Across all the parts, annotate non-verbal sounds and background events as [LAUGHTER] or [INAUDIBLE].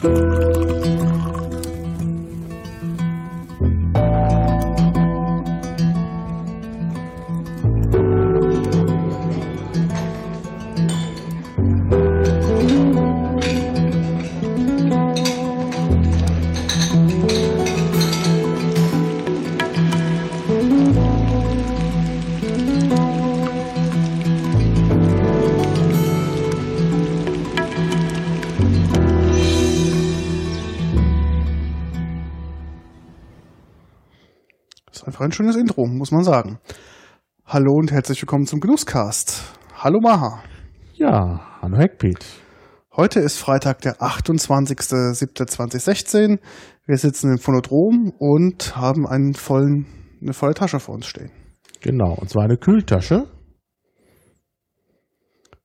Das ist ein schönes Intro, muss man sagen. Hallo und herzlich willkommen zum Genusscast. Hallo Maha. Ja, hallo Heckpiet. Heute ist Freitag, der 28.07.2016. Wir sitzen im Phonodrom und haben einen vollen, eine volle Tasche vor uns stehen. Genau, und zwar eine Kühltasche.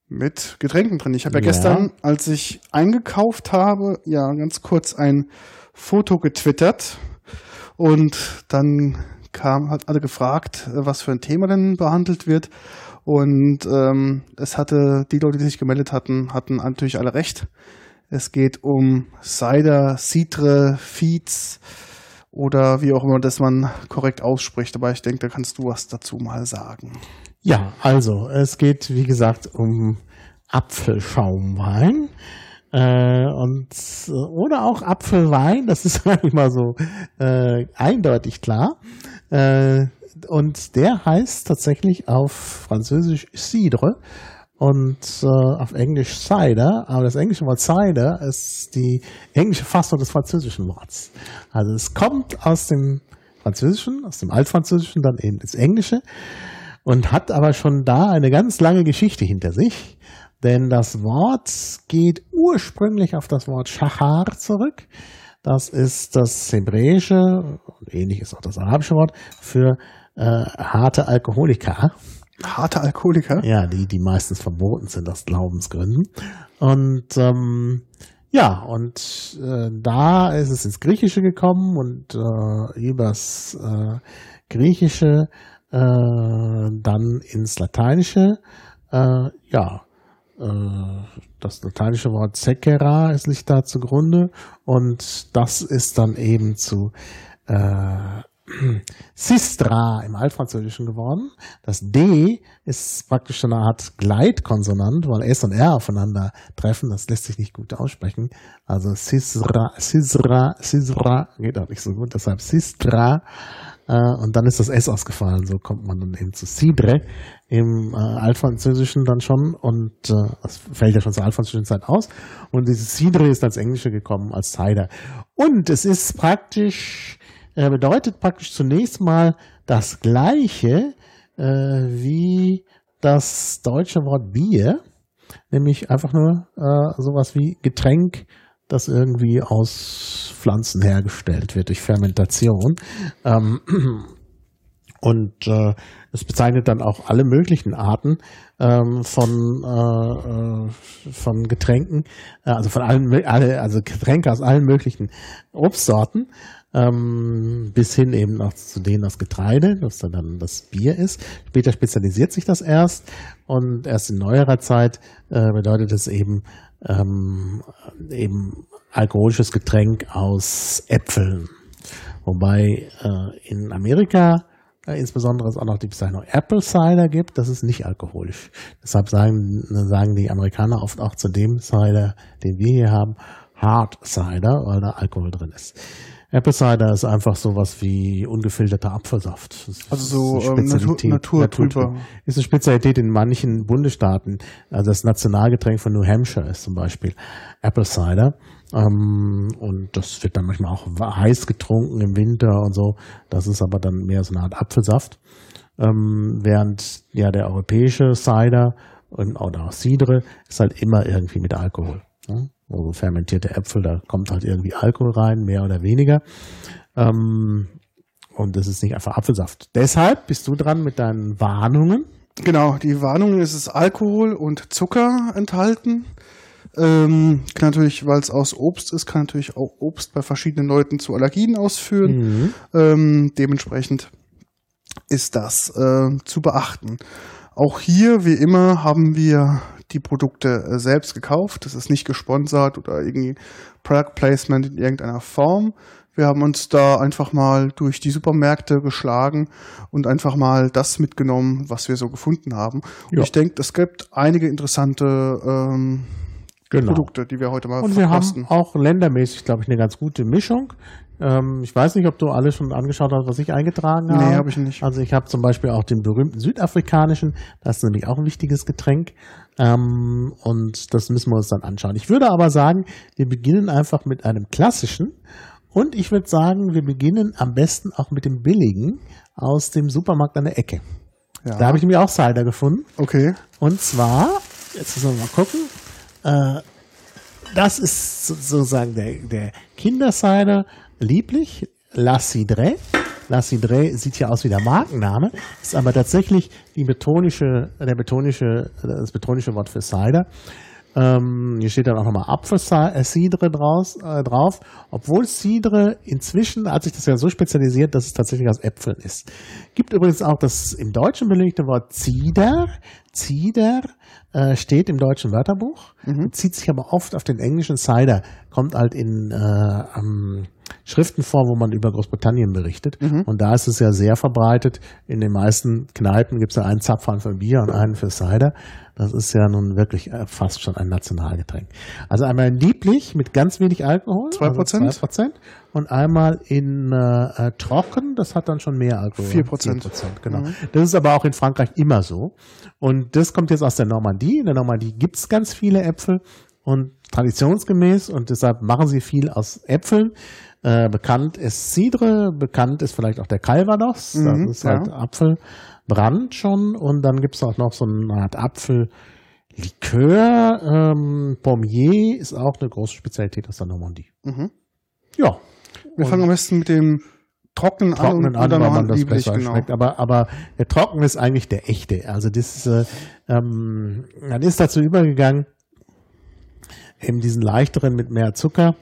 Mit Getränken drin. Ich habe ja, Ja. gestern, als ich eingekauft habe, ja ganz kurz ein Foto getwittert. Und dann kam, hat alle gefragt, äh, was für ein Thema denn behandelt wird. Und ähm, es hatte, die Leute, die sich gemeldet hatten, hatten natürlich alle recht. Es geht um Cider, Citre, Feeds oder wie auch immer das man korrekt ausspricht. Aber ich denke, da kannst du was dazu mal sagen. Ja, also es geht wie gesagt um Apfelschaumwein äh, und äh, oder auch Apfelwein. Das ist [LAUGHS] eigentlich mal so äh, eindeutig klar. Äh, und der heißt tatsächlich auf Französisch Cidre und äh, auf Englisch Cider. Aber das englische Wort Cider ist die englische Fassung des französischen Worts. Also es kommt aus dem Französischen, aus dem Altfranzösischen dann eben ins Englische und hat aber schon da eine ganz lange Geschichte hinter sich. Denn das Wort geht ursprünglich auf das Wort Shachar zurück. Das ist das hebräische, und ähnlich ist auch das arabische Wort, für äh, harte Alkoholiker. Harte Alkoholiker? Ja, die, die meistens verboten sind aus Glaubensgründen. Und ähm, ja, und äh, da ist es ins Griechische gekommen und äh, übers äh, Griechische äh, dann ins Lateinische. Äh, ja, das lateinische Wort Secera ist liegt da zugrunde und das ist dann eben zu äh, [CLEARS THROAT] Sistra im Altfranzösischen geworden. Das D ist praktisch eine Art Gleitkonsonant, weil S und R aufeinander treffen. Das lässt sich nicht gut aussprechen. Also Sistra, Sistra, Sistra geht auch nicht so gut. Deshalb Sistra. Äh, und dann ist das S ausgefallen. So kommt man dann eben zu Cidre im äh, Altfranzösischen dann schon. Und äh, das fällt ja schon zur altfranzösischen Zeit aus. Und dieses Cidre ist als Englische gekommen, als Cider. Und es ist praktisch äh, bedeutet praktisch zunächst mal das gleiche äh, wie das deutsche Wort Bier, nämlich einfach nur äh, sowas wie Getränk, das irgendwie aus Pflanzen hergestellt wird durch Fermentation. Ähm, [CLEARS THROAT] und äh, es bezeichnet dann auch alle möglichen Arten ähm, von, äh, äh, von Getränken, äh, also von allen, alle, also Getränke aus allen möglichen Obstsorten, ähm, bis hin eben auch zu denen aus Getreide, was dann, dann das Bier ist. Später spezialisiert sich das erst und erst in neuerer Zeit äh, bedeutet es eben ähm, eben alkoholisches Getränk aus Äpfeln. Wobei äh, in Amerika äh, insbesondere es auch noch die Bezeichnung Apple Cider gibt, das ist nicht alkoholisch. Deshalb sagen, sagen die Amerikaner oft auch zu dem Cider, den wir hier haben, Hard Cider, weil da Alkohol drin ist. Apple Cider ist einfach sowas wie ungefilterter Apfelsaft. Also so ähm, Natur, naturtrüber. ist eine Spezialität in manchen Bundesstaaten. Also das Nationalgetränk von New Hampshire ist zum Beispiel Apple Cider. Ähm, und das wird dann manchmal auch heiß getrunken im Winter und so. Das ist aber dann mehr so eine Art Apfelsaft. Ähm, während ja der europäische Cider und, oder auch Cidre ist halt immer irgendwie mit Alkohol. Also fermentierte Äpfel, da kommt halt irgendwie Alkohol rein, mehr oder weniger. Ähm, und das ist nicht einfach Apfelsaft. Deshalb bist du dran mit deinen Warnungen. Genau, die Warnung ist es Alkohol und Zucker enthalten. Ähm, kann natürlich, weil es aus Obst ist, kann natürlich auch Obst bei verschiedenen Leuten zu Allergien ausführen. Mhm. Ähm, dementsprechend ist das äh, zu beachten. Auch hier, wie immer, haben wir die Produkte äh, selbst gekauft. Das ist nicht gesponsert oder irgendwie Product Placement in irgendeiner Form. Wir haben uns da einfach mal durch die Supermärkte geschlagen und einfach mal das mitgenommen, was wir so gefunden haben. Und Ja. ich denke, es gibt einige interessante ähm, Genau. Produkte, die wir heute mal Und wir verkosten. haben auch ländermäßig, glaube ich, eine ganz gute Mischung. Ähm, ich weiß nicht, ob du alles schon angeschaut hast, was ich eingetragen habe. Nee, habe ich nicht. Also ich habe zum Beispiel auch den berühmten südafrikanischen, das ist nämlich auch ein wichtiges Getränk. Ähm, und das müssen wir uns dann anschauen. Ich würde aber sagen, wir beginnen einfach mit einem klassischen. Und ich würde sagen, wir beginnen am besten auch mit dem billigen aus dem Supermarkt an der Ecke. Ja. Da habe ich nämlich auch Cider gefunden. okay. Und zwar, jetzt müssen wir mal gucken, äh, das ist so- sozusagen der, der Kindercider lieblich, La Cidre. La Cidre sieht ja aus wie der Markenname, ist aber tatsächlich die betonische, der betonische, das betonische Wort für Cider. Ähm, hier steht dann auch nochmal Apfelcidre draus, äh, drauf, obwohl Cidre inzwischen hat sich das ja so spezialisiert, dass es tatsächlich aus Äpfeln ist. Gibt übrigens auch das im Deutschen belegte Wort Cider. Cider äh, steht im deutschen Wörterbuch, zieht sich aber oft auf den englischen Cider, kommt halt in äh, ähm, Schriften vor, wo man über Großbritannien berichtet. Und da ist es ja sehr verbreitet. In den meisten Kneipen gibt es ja einen Zapfhahn für Bier und einen für Cider. Das ist ja nun wirklich äh, fast schon ein Nationalgetränk. Also einmal lieblich mit ganz wenig Alkohol. Zwei Prozent. Also 2%. Und einmal in äh, äh, trocken, das hat dann schon mehr Alkohol. Vier Prozent. 4%, genau. Das ist aber auch in Frankreich immer so. Und das kommt jetzt aus der Normandie. In der Normandie gibt's ganz viele Äpfel und traditionsgemäß und deshalb machen sie viel aus Äpfeln. Äh, bekannt ist Cidre, bekannt ist vielleicht auch der Calvados. Mhm, das ist halt ja. Apfelbrand schon. Und dann gibt's auch noch so eine Art Apfellikör. Ähm, Pommier ist auch eine große Spezialität aus der Normandie. Mhm. Ja, Wir fangen am besten mit dem Trockenen, trocknen an an, und weil noch man das besser genau. schmeckt. Aber, aber der Trocken ist eigentlich der echte. Also das ist, äh, ähm, man ist dazu übergegangen, eben diesen leichteren mit mehr Zucker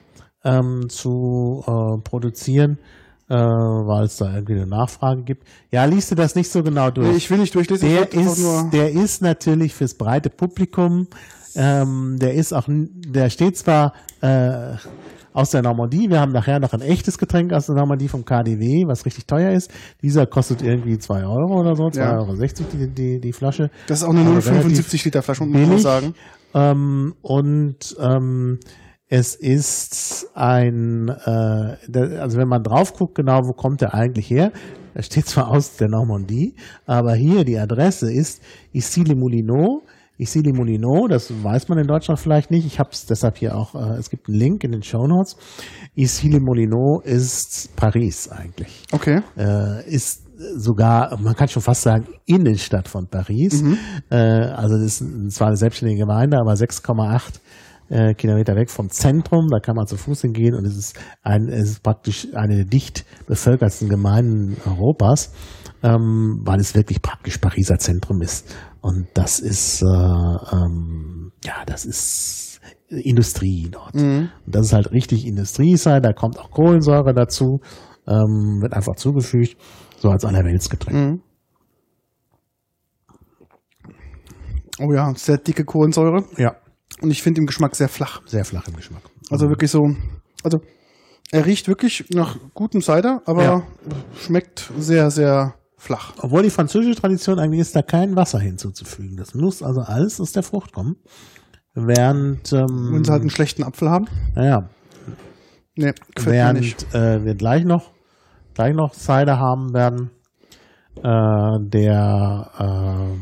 ähm, zu äh, produzieren, äh, weil es da irgendwie eine Nachfrage gibt. Ja, liest du das nicht so genau durch? Nee, ich will nicht durchlesen, der ist, der ist natürlich fürs breite Publikum. Ähm, der ist auch, der steht zwar äh, aus der Normandie. Wir haben nachher noch ein echtes Getränk aus der Normandie vom KDW, was richtig teuer ist. Dieser kostet irgendwie 2 Euro oder so, 2,60 Ja. Euro die, die, die Flasche. Das ist auch eine Aber 0,75 Liter Flasche, muss man sagen. Ähm, und ähm, es ist ein, äh, der, also wenn man drauf guckt, genau, wo kommt der eigentlich her? Er steht zwar aus der Normandie, aber hier die Adresse ist Issy-les-Moulineaux. Issy-les-Moulineaux, das weiß man in Deutschland vielleicht nicht. Ich habe es deshalb hier auch, äh, es gibt einen Link in den Show Notes. Issy-les-Moulineaux ist Paris eigentlich Okay. äh, ist sogar, man kann schon fast sagen, Innenstadt von Paris. Äh, also das ist zwar eine selbstständige Gemeinde, aber 6,8 äh, Kilometer weg vom Zentrum. Da kann man zu Fuß hingehen und es ist, ein, es ist praktisch eine der dicht bevölkertsten Gemeinden Europas, ähm, weil es wirklich praktisch Pariser Zentrum ist. Und das ist, äh, ähm, ja, das ist Industrie dort. Mhm. Und das ist halt richtig Industrie sein, da kommt auch Kohlensäure dazu, ähm, wird einfach zugefügt, so als Allerweltsgetränk. Mhm. Oh ja, sehr dicke Kohlensäure. Ja, Und ich finde im Geschmack sehr flach. sehr flach im Geschmack. Also wirklich so. Also er riecht wirklich nach gutem Cider, aber Ja. schmeckt sehr, sehr flach. Obwohl die französische Tradition eigentlich ist, da kein Wasser hinzuzufügen. Das muss also alles aus der Frucht kommen. Während, ähm, Wenn sie halt einen schlechten Apfel haben. naja, Nee, während äh, wir gleich noch, gleich noch Cider haben werden, äh, der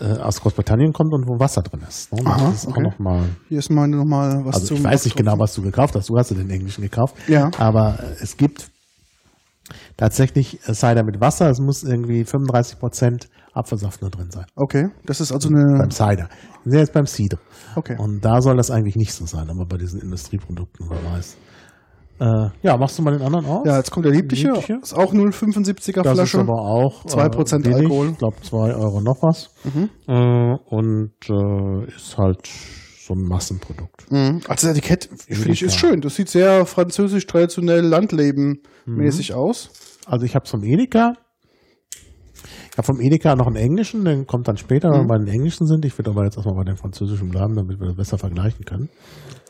äh, äh, aus Großbritannien kommt und wo Wasser drin ist. Ne? Das Aha, ist okay. mal Hier ist meine nochmal was Also ich weiß nicht genau, was du gekauft hast. Du hast den englischen gekauft. Ja. Aber es gibt tatsächlich äh, Cider mit Wasser. Es muss irgendwie 35 Prozent Apfelsaft nur drin sein. Okay, das ist also eine. Beim Cider. Wir sind jetzt beim Cider. Okay. Und da soll das eigentlich nicht so sein, aber bei diesen Industrieprodukten, wer weiß. Äh, ja, machst du mal den anderen auf? Ja, jetzt kommt der liebliche. Liebliche. Ist auch 0,75er das Flasche. ist aber auch 2% billig. Alkohol. Mhm. Ich glaube, 2 Euro noch was. Äh, und äh, ist halt ein Massenprodukt. Mhm. Also das Etikett, finde ich, ist schön. Das sieht sehr französisch, traditionell, Landleben-mäßig Mhm. aus. Also ich habe vom Edeka. Ich habe vom Edeka noch einen englischen, den kommt dann später, wenn wir bei den englischen sind. Ich würde aber jetzt erstmal bei den französischen bleiben, damit wir das besser vergleichen können.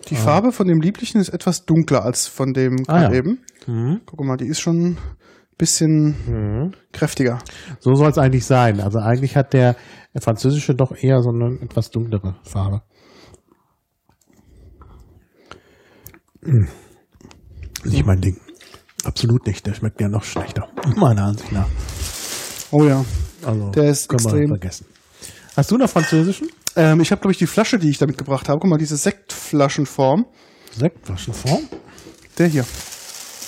Die Farbe von dem lieblichen ist etwas dunkler als von dem Ah, ja. eben. Mhm. Guck mal, die ist schon ein bisschen kräftiger. So soll es eigentlich sein. Also eigentlich hat der französische doch eher so eine etwas dunklere Farbe. Hm. Nicht mein Ding. Absolut nicht. Der schmeckt ja noch schlechter. [LAUGHS] Meiner Ansicht nach. Oh ja. Also Der ist können extrem- vergessen. Hast du noch französischen? Ähm, ich habe, glaube ich, die Flasche, die ich da mitgebracht habe. Guck mal, diese Sektflaschenform. Sektflaschenform? Der hier.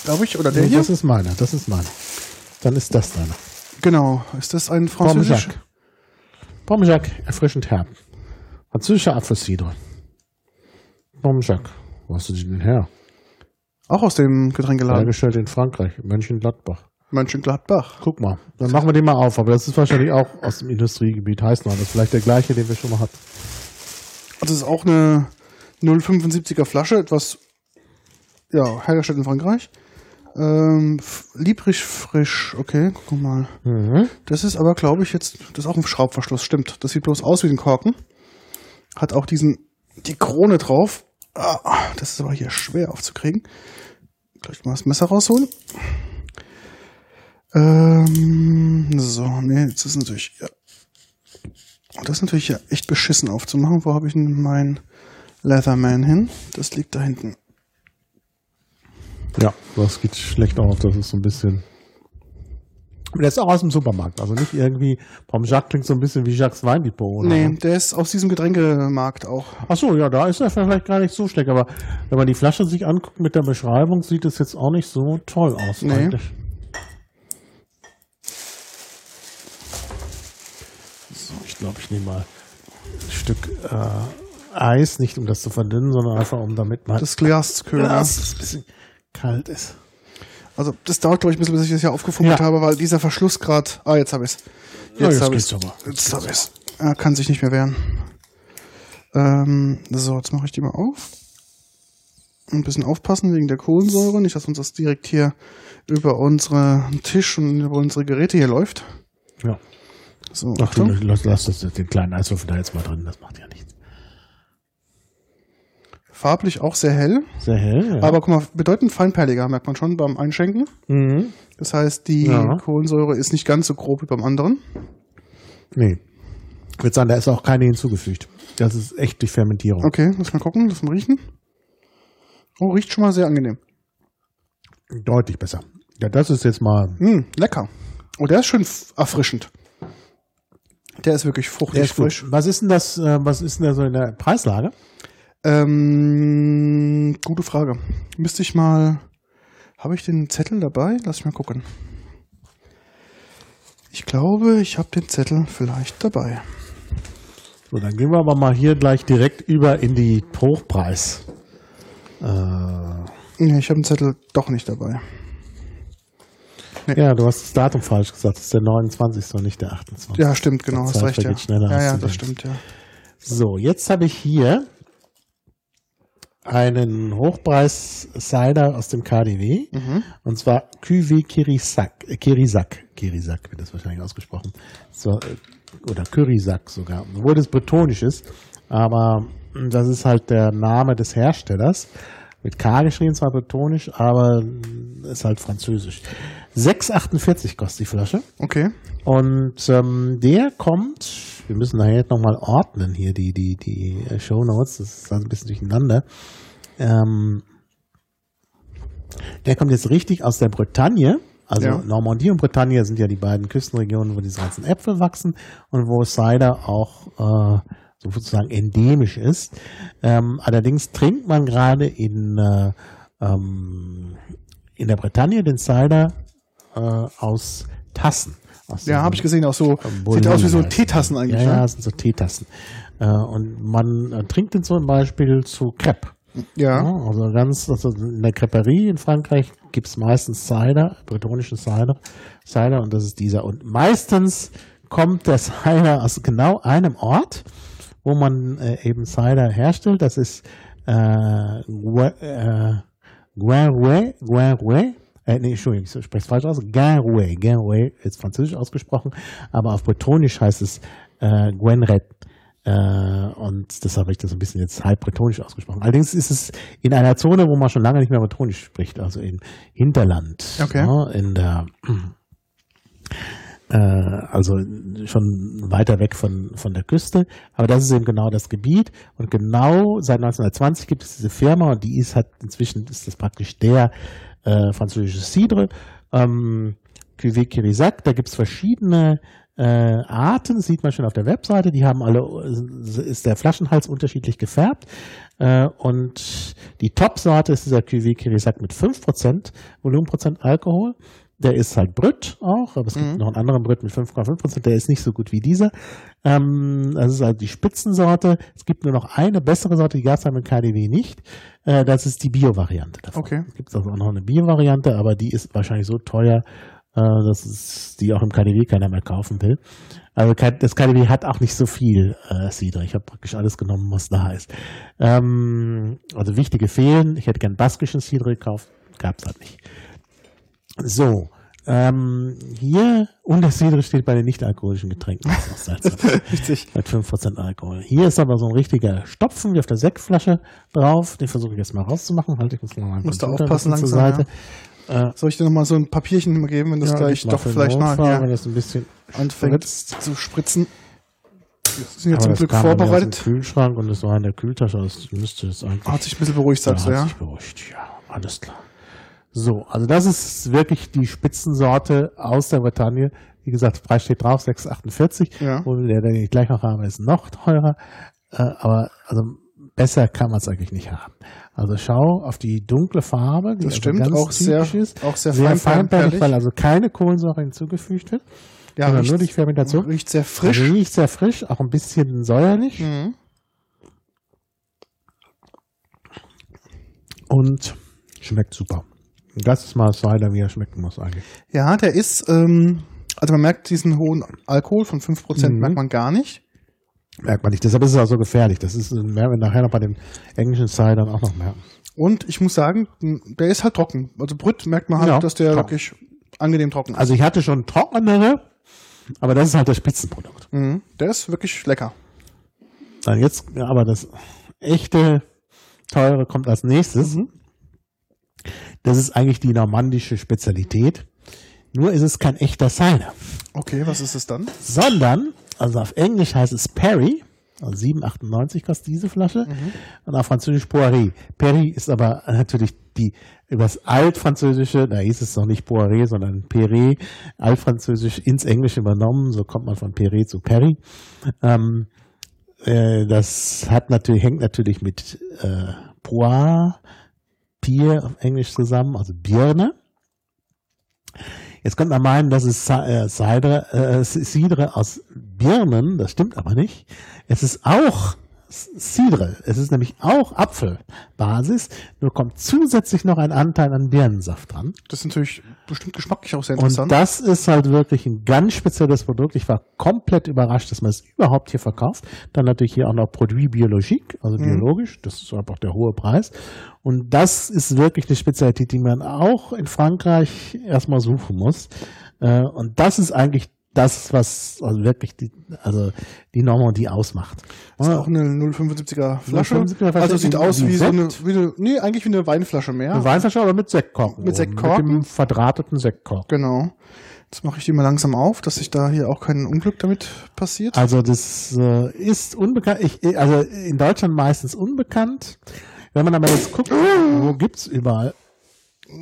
Glaube ich. Oder der Nee, hier. das ist meiner. Das ist meiner. Dann ist das deiner. Genau. Ist das ein französisch? Parmesan. Parmesan, erfrischend herb. Französischer Apfelcidre. Parmesan. Wo hast du die denn her? Auch aus dem Getränkeladen. Hergestellt in Frankreich, Mönchengladbach. Mönchengladbach. Guck mal, dann machen wir den mal auf. Aber das ist wahrscheinlich auch aus dem Industriegebiet. Heißt noch, das ist vielleicht der gleiche, den wir schon mal hatten. Also es ist auch eine 0,75er Flasche, etwas ja, hergestellt in Frankreich. Ähm, liebrig frisch, okay, guck mal. Mhm. Das ist aber, glaube ich, jetzt, das ist auch ein Schraubverschluss, stimmt. Das sieht bloß aus wie ein Korken. Hat auch diesen, die Krone drauf. Ah, das ist aber hier schwer aufzukriegen. Gleich mal das Messer rausholen. Ähm, so, nee, jetzt ist natürlich, ja. Das ist natürlich ja echt beschissen aufzumachen. Wo habe ich denn mein Leatherman hin? Das liegt da hinten. Ja, das geht schlecht auf. Das ist so ein bisschen. Der ist auch aus dem Supermarkt. Also nicht irgendwie. Parmesan klingt so ein bisschen wie Jacques Weindepot. Oder? Nee, der ist aus diesem Getränkemarkt auch. Ach so, ja, da ist er vielleicht gar nicht so schlecht. Aber wenn man die Flasche sich anguckt mit der Beschreibung, sieht es jetzt auch nicht so toll aus. Nee. eigentlich. So, ich glaube, ich nehme mal ein Stück äh, Eis, nicht um das zu verdünnen, sondern einfach um damit mal Das Glas zu kühlen. Glas, das ein bisschen kalt ist. Also das dauert, glaube ich, ein bisschen, bis ich das hier aufgefummelt Ja. habe, weil dieser Verschluss gerade. Ah, jetzt habe ich es. Ja, Jetzt habe ich es. Jetzt habe ich es. Er kann sich nicht mehr wehren. Ähm, so, jetzt mache ich die mal auf. Ein bisschen aufpassen wegen der Kohlensäure, nicht, dass uns das direkt hier über unseren Tisch und über unsere Geräte hier läuft. Ja. So, Ach, du, Achtung. lass, lass das, den kleinen Eiswürfel da jetzt mal drin, das macht ja nichts. Farblich auch sehr hell, Sehr hell, ja. aber guck mal, bedeutend feinperliger, merkt man schon beim Einschenken. mhm. Das heißt, die Ja. Kohlensäure ist nicht ganz so grob wie beim anderen. Nee. Ich würde sagen, da ist auch keine hinzugefügt. Das ist echt durch Fermentierung. Okay, lass mal gucken, lass mal riechen. Oh, riecht schon mal sehr angenehm. Deutlich besser. Ja, das ist jetzt mal. Mm, lecker. Oh, der ist schön erfrischend. Der ist wirklich fruchtig Der ist frisch. frisch. Was ist denn das, äh, was ist denn da so in der Preislage? Ähm, gute Frage. Müsste ich mal. Habe ich den Zettel dabei? Lass mich mal gucken. Ich glaube, ich habe den Zettel vielleicht dabei. So, dann gehen wir aber mal hier gleich direkt über in die Hochpreis. Äh, Nee, ich habe den Zettel doch nicht dabei. ja, du hast das Datum falsch gesagt. Das ist der 29. und nicht der 28. Ja, stimmt, genau, Die hast recht, ja. ja, ja, das denkst. stimmt, ja. So, jetzt habe ich hier einen Hochpreis-Cider aus dem KDW. Mhm. Und zwar Cuvée Kirisak. Äh, Kirisak. Kirisak wird das wahrscheinlich ausgesprochen. So, äh, oder Kyrisak sogar. Obwohl das bretonisch ist. Aber mh, das ist halt der Name des Herstellers. Mit K geschrieben, zwar bretonisch, aber mh, ist halt französisch. 6,48 kostet die Flasche. Okay. Und ähm, der kommt, wir müssen nachher jetzt nochmal ordnen hier die, die, die Show Notes, das ist also ein bisschen durcheinander. Ähm, der kommt jetzt richtig aus der Bretagne. Also Ja. Normandie und Bretagne sind ja die beiden Küstenregionen, wo diese ganzen Äpfel wachsen und wo Cider auch äh, sozusagen endemisch ist. Ähm, allerdings trinkt man gerade in, äh, ähm, in der Bretagne den Cider äh, aus Tassen. Aus Ja, habe ich gesehen, auch so. ähm, Sieht aus wie so Teetassen eigentlich, Ja, ja, ne? das sind so Teetassen. Äh, und man äh, trinkt den zum Beispiel zu Crepe. Ja. Ja, also ganz, also in der Creperie in Frankreich gibt's meistens Cider, bretonischen Cider, Cider und das ist dieser. Und meistens kommt der Cider aus genau einem Ort, wo man äh, eben Cider herstellt. Das ist äh, Guinrouet, Guinrouet äh, nee, Entschuldigung, ich spreche es falsch aus, Gainrouet, Gainrouet ist französisch ausgesprochen, aber auf Bretonisch heißt es äh, Gwenret. Äh, und deshalb habe ich das ein bisschen jetzt halb bretonisch ausgesprochen. Allerdings ist es in einer Zone, wo man schon lange nicht mehr bretonisch spricht, also im Hinterland. Okay. Ne, in der äh, also schon weiter weg von, von der Küste. Aber das ist eben genau das Gebiet. Und genau seit 1920 gibt es diese Firma und die ist hat inzwischen ist das praktisch der äh, französische Cidre. Ähm, Cuvée Kirisac, da gibt es verschiedene äh, Arten, sieht man schon auf der Webseite, die haben alle, ist der Flaschenhals unterschiedlich gefärbt. Äh, und die Top-Sorte ist dieser Cuvée Kirisac mit 5% Volumenprozent Alkohol der ist halt Brüt auch, aber es gibt Mhm. noch einen anderen Brüt mit 5,5 Prozent, der ist nicht so gut wie dieser. Ähm, das ist halt die Spitzensorte. Es gibt nur noch eine bessere Sorte, die gab es im KDW nicht. Äh, das ist die Bio-Variante davon. Okay. Es gibt also auch noch eine Bio-Variante, aber die ist wahrscheinlich so teuer, äh, dass es die auch im KDW keiner mehr kaufen will. Also das KDW hat auch nicht so viel äh, Cidre. Ich habe praktisch alles genommen, was da ist. Ähm, also wichtige fehlen. Ich hätte gern baskischen Cidre gekauft, gab es halt nicht. So, ähm, hier und der Cidre steht bei den nicht-alkoholischen Getränken. Das ist seltsam. [LAUGHS] Richtig. Mit 5% Alkohol. Hier ist aber so ein richtiger Stopfen wie auf der Sektflasche drauf. Den versuche ich jetzt mal rauszumachen. Halt, ich muss mal meinen Musst du Computer aufpassen langsam, zur Seite. Soll ich dir nochmal so ein Papierchen geben, wenn das Ja, gleich doch vielleicht mal Notfall, wenn ja, das ein bisschen anfängt spritzt. zu spritzen? Wir sind jetzt Aber zum das Glück mir aus dem vorbereitet. Kühlschrank und es war in der Kühltasche. Das müsste es eigentlich. Hat sich ein bisschen beruhigt, sagst ja, du, hat ja? sich beruhigt. Ja, alles klar. So, also das ist wirklich die Spitzensorte aus der Bretagne. Wie gesagt, Preis steht drauf, 6,48. Ja. Und der, den ich gleich noch habe, ist noch teurer. Äh, aber also besser kann man es eigentlich nicht haben. Also schau auf die dunkle Farbe, die Das also stimmt, ganz auch sehr, ist. auch sehr, Sehr fein- feinperlig, weil also keine Kohlensäure hinzugefügt wird, Ja, riecht, nur durch Fermentation. riecht sehr frisch. Riecht sehr frisch, auch ein bisschen säuerlich. Mhm. und schmeckt super. Das ist mal Cider, wie er schmecken muss eigentlich. Ja, der ist, ähm, also man merkt diesen hohen Alkohol von 5% Mhm. merkt man gar nicht. Merkt man nicht. Deshalb ist es auch so gefährlich. Das ist mehr, wenn wir nachher noch bei dem englischen Cidern auch noch merken. Und ich muss sagen, der ist halt trocken. Also Brüt merkt man halt, Ja, dass der trocken. wirklich angenehm trocken ist. Also ich hatte schon trockenere, aber das ist halt das Spitzenprodukt. Mhm. Der ist wirklich lecker. Dann jetzt, ja, aber das echte teure kommt als nächstes. Mhm. Das ist eigentlich die normandische Spezialität. Nur ist es kein echter Cider. Okay, was ist es dann? sondern, also auf Englisch heißt es Perry, also 7,98 kostet diese Flasche, und auf Französisch Poiré. Perry ist aber natürlich die, übers Altfranzösische, da hieß es noch nicht Poiré, sondern Perret, Altfranzösisch ins Englische übernommen, so kommt man von Perret zu Perry. Ähm, äh, das hat natürlich, hängt natürlich mit äh, Poire, Pier auf Englisch zusammen, also Birne. Jetzt könnte man meinen, das ist Ci- äh, Cider, äh, Cidre aus Birnen, das stimmt aber nicht. Es ist auch Cidre, es ist nämlich auch Apfelbasis, nur kommt zusätzlich noch ein Anteil an Birnensaft dran. Das ist natürlich bestimmt geschmacklich auch sehr Und interessant. das ist halt wirklich ein ganz spezielles Produkt. Ich war komplett überrascht, dass man es überhaupt hier verkauft. Dann natürlich hier auch noch Produit Biologique, also Mhm. biologisch. Das ist einfach der hohe Preis. Und das ist wirklich eine Spezialität, die man auch in Frankreich erstmal suchen muss. Äh, Und das ist eigentlich das, was also wirklich die, also die Normandie ausmacht. ist auch eine 0,75er Flasche. 0,75er Flasche, Also sieht aus wie so eine, wie eine, nee, eigentlich wie eine Weinflasche mehr. Eine Weinflasche, aber mit Sektkorken. Mit Sektkorken. Mit dem verdrahteten Sektkorken. Genau. Jetzt mache ich die mal langsam auf, dass sich da hier auch kein Unglück damit passiert. Also das äh, ist unbekannt, ich, also in Deutschland meistens unbekannt. Wenn man aber jetzt guckt, wo gibt's überall,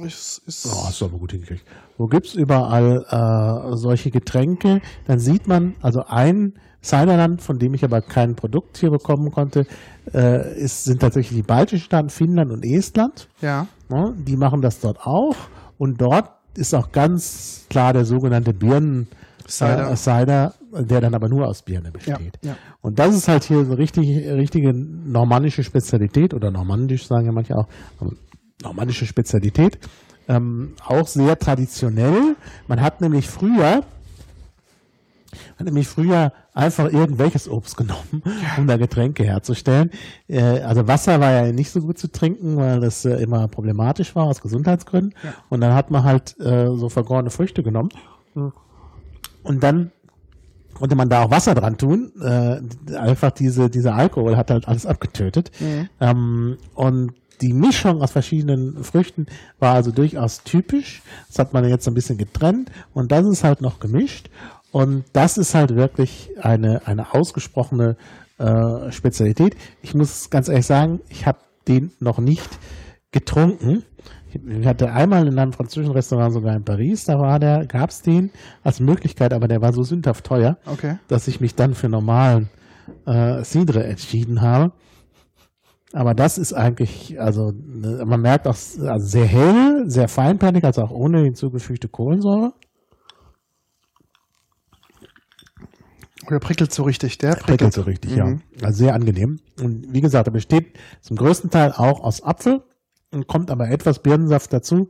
Es ist, oh, hast du aber gut hingekriegt, wo gibt's überall äh, solche Getränke, dann sieht man, also ein Ciderland, von dem ich aber kein Produkt hier bekommen konnte, äh, ist, sind tatsächlich die baltischen Staaten, Finnland und Estland. ja. Ne? Die machen das dort auch und dort ist auch ganz klar der sogenannte Birnen Cider. Äh, Cider, der dann aber nur aus Birne Ja, besteht. ja. Und das ist halt hier so richtig, richtige normandische Spezialität oder normandisch sagen ja manche auch, aber normandische Spezialität. Ähm, auch sehr traditionell. Man hat nämlich früher, hat nämlich früher einfach irgendwelches Obst genommen, um da Getränke herzustellen. Äh, also Wasser war ja nicht so gut zu trinken, weil das äh, immer problematisch war aus Gesundheitsgründen. Ja. Und dann hat man halt äh, so vergorene Früchte genommen. Und dann konnte man da auch Wasser dran tun. Einfach diese, dieser Alkohol hat halt alles abgetötet. Ähm, und die Mischung aus verschiedenen Früchten war also durchaus typisch. Das hat man jetzt ein bisschen getrennt und das ist halt noch gemischt. Und das ist halt wirklich eine, eine ausgesprochene äh, Spezialität. Ich muss ganz ehrlich sagen, ich habe den noch nicht getrunken. Ich hatte einmal in einem französischen Restaurant sogar in Paris, da war der, gab es den als Möglichkeit, aber der war so sündhaft teuer, Okay. dass ich mich dann für normalen äh, Cidre entschieden habe. Aber das ist eigentlich, also ne, man merkt auch also sehr hell, sehr feinperlig, also auch ohne hinzugefügte Kohlensäure. Der prickelt so richtig. Der Prickelt prickelt. so richtig, Mhm. ja. Also sehr angenehm. Und wie gesagt, er besteht zum größten Teil auch aus Apfel und kommt aber etwas Birnensaft dazu.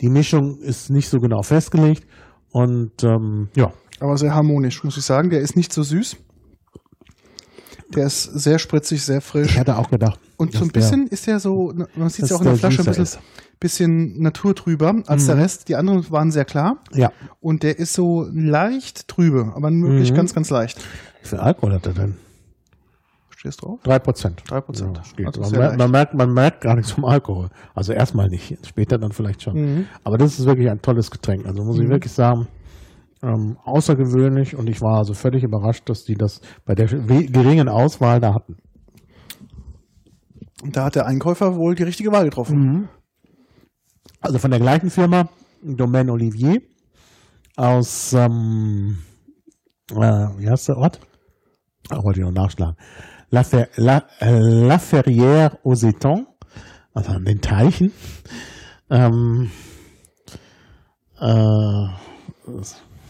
Die Mischung ist nicht so genau festgelegt und ähm, ja, Aber sehr harmonisch, muss ich sagen. Der ist nicht so süß. Der ist sehr spritzig, sehr frisch. ich hatte auch gedacht. Und so ein bisschen ist der so, man sieht es dass auch in der der Flasche, ein bisschen, bisschen naturtrüber als Mhm. der Rest. Die anderen waren sehr klar. der, ja. Und der ist so leicht trübe, aber wirklich Mhm. ganz, ganz leicht. Wie viel Alkohol hat er denn? Stehst drauf? Drei Prozent. 3%. Ja, geht. Also man, man, merkt, man merkt gar nichts vom Alkohol. Also erstmal nicht, später dann vielleicht schon. Mhm. Aber das ist wirklich ein tolles Getränk. Also muss ich Mhm. wirklich sagen, ähm, außergewöhnlich und ich war also völlig überrascht, dass die das bei der geringen Auswahl da hatten. Und da hat der Einkäufer wohl die richtige Wahl getroffen. Also von der gleichen Firma, Domaine Olivier, aus, ähm, äh, wie heißt der Ort? Ah, wollte ich noch nachschlagen. La, Fer La, äh, La Ferrière aux Étangs, also an den Teichen. Ähm, äh,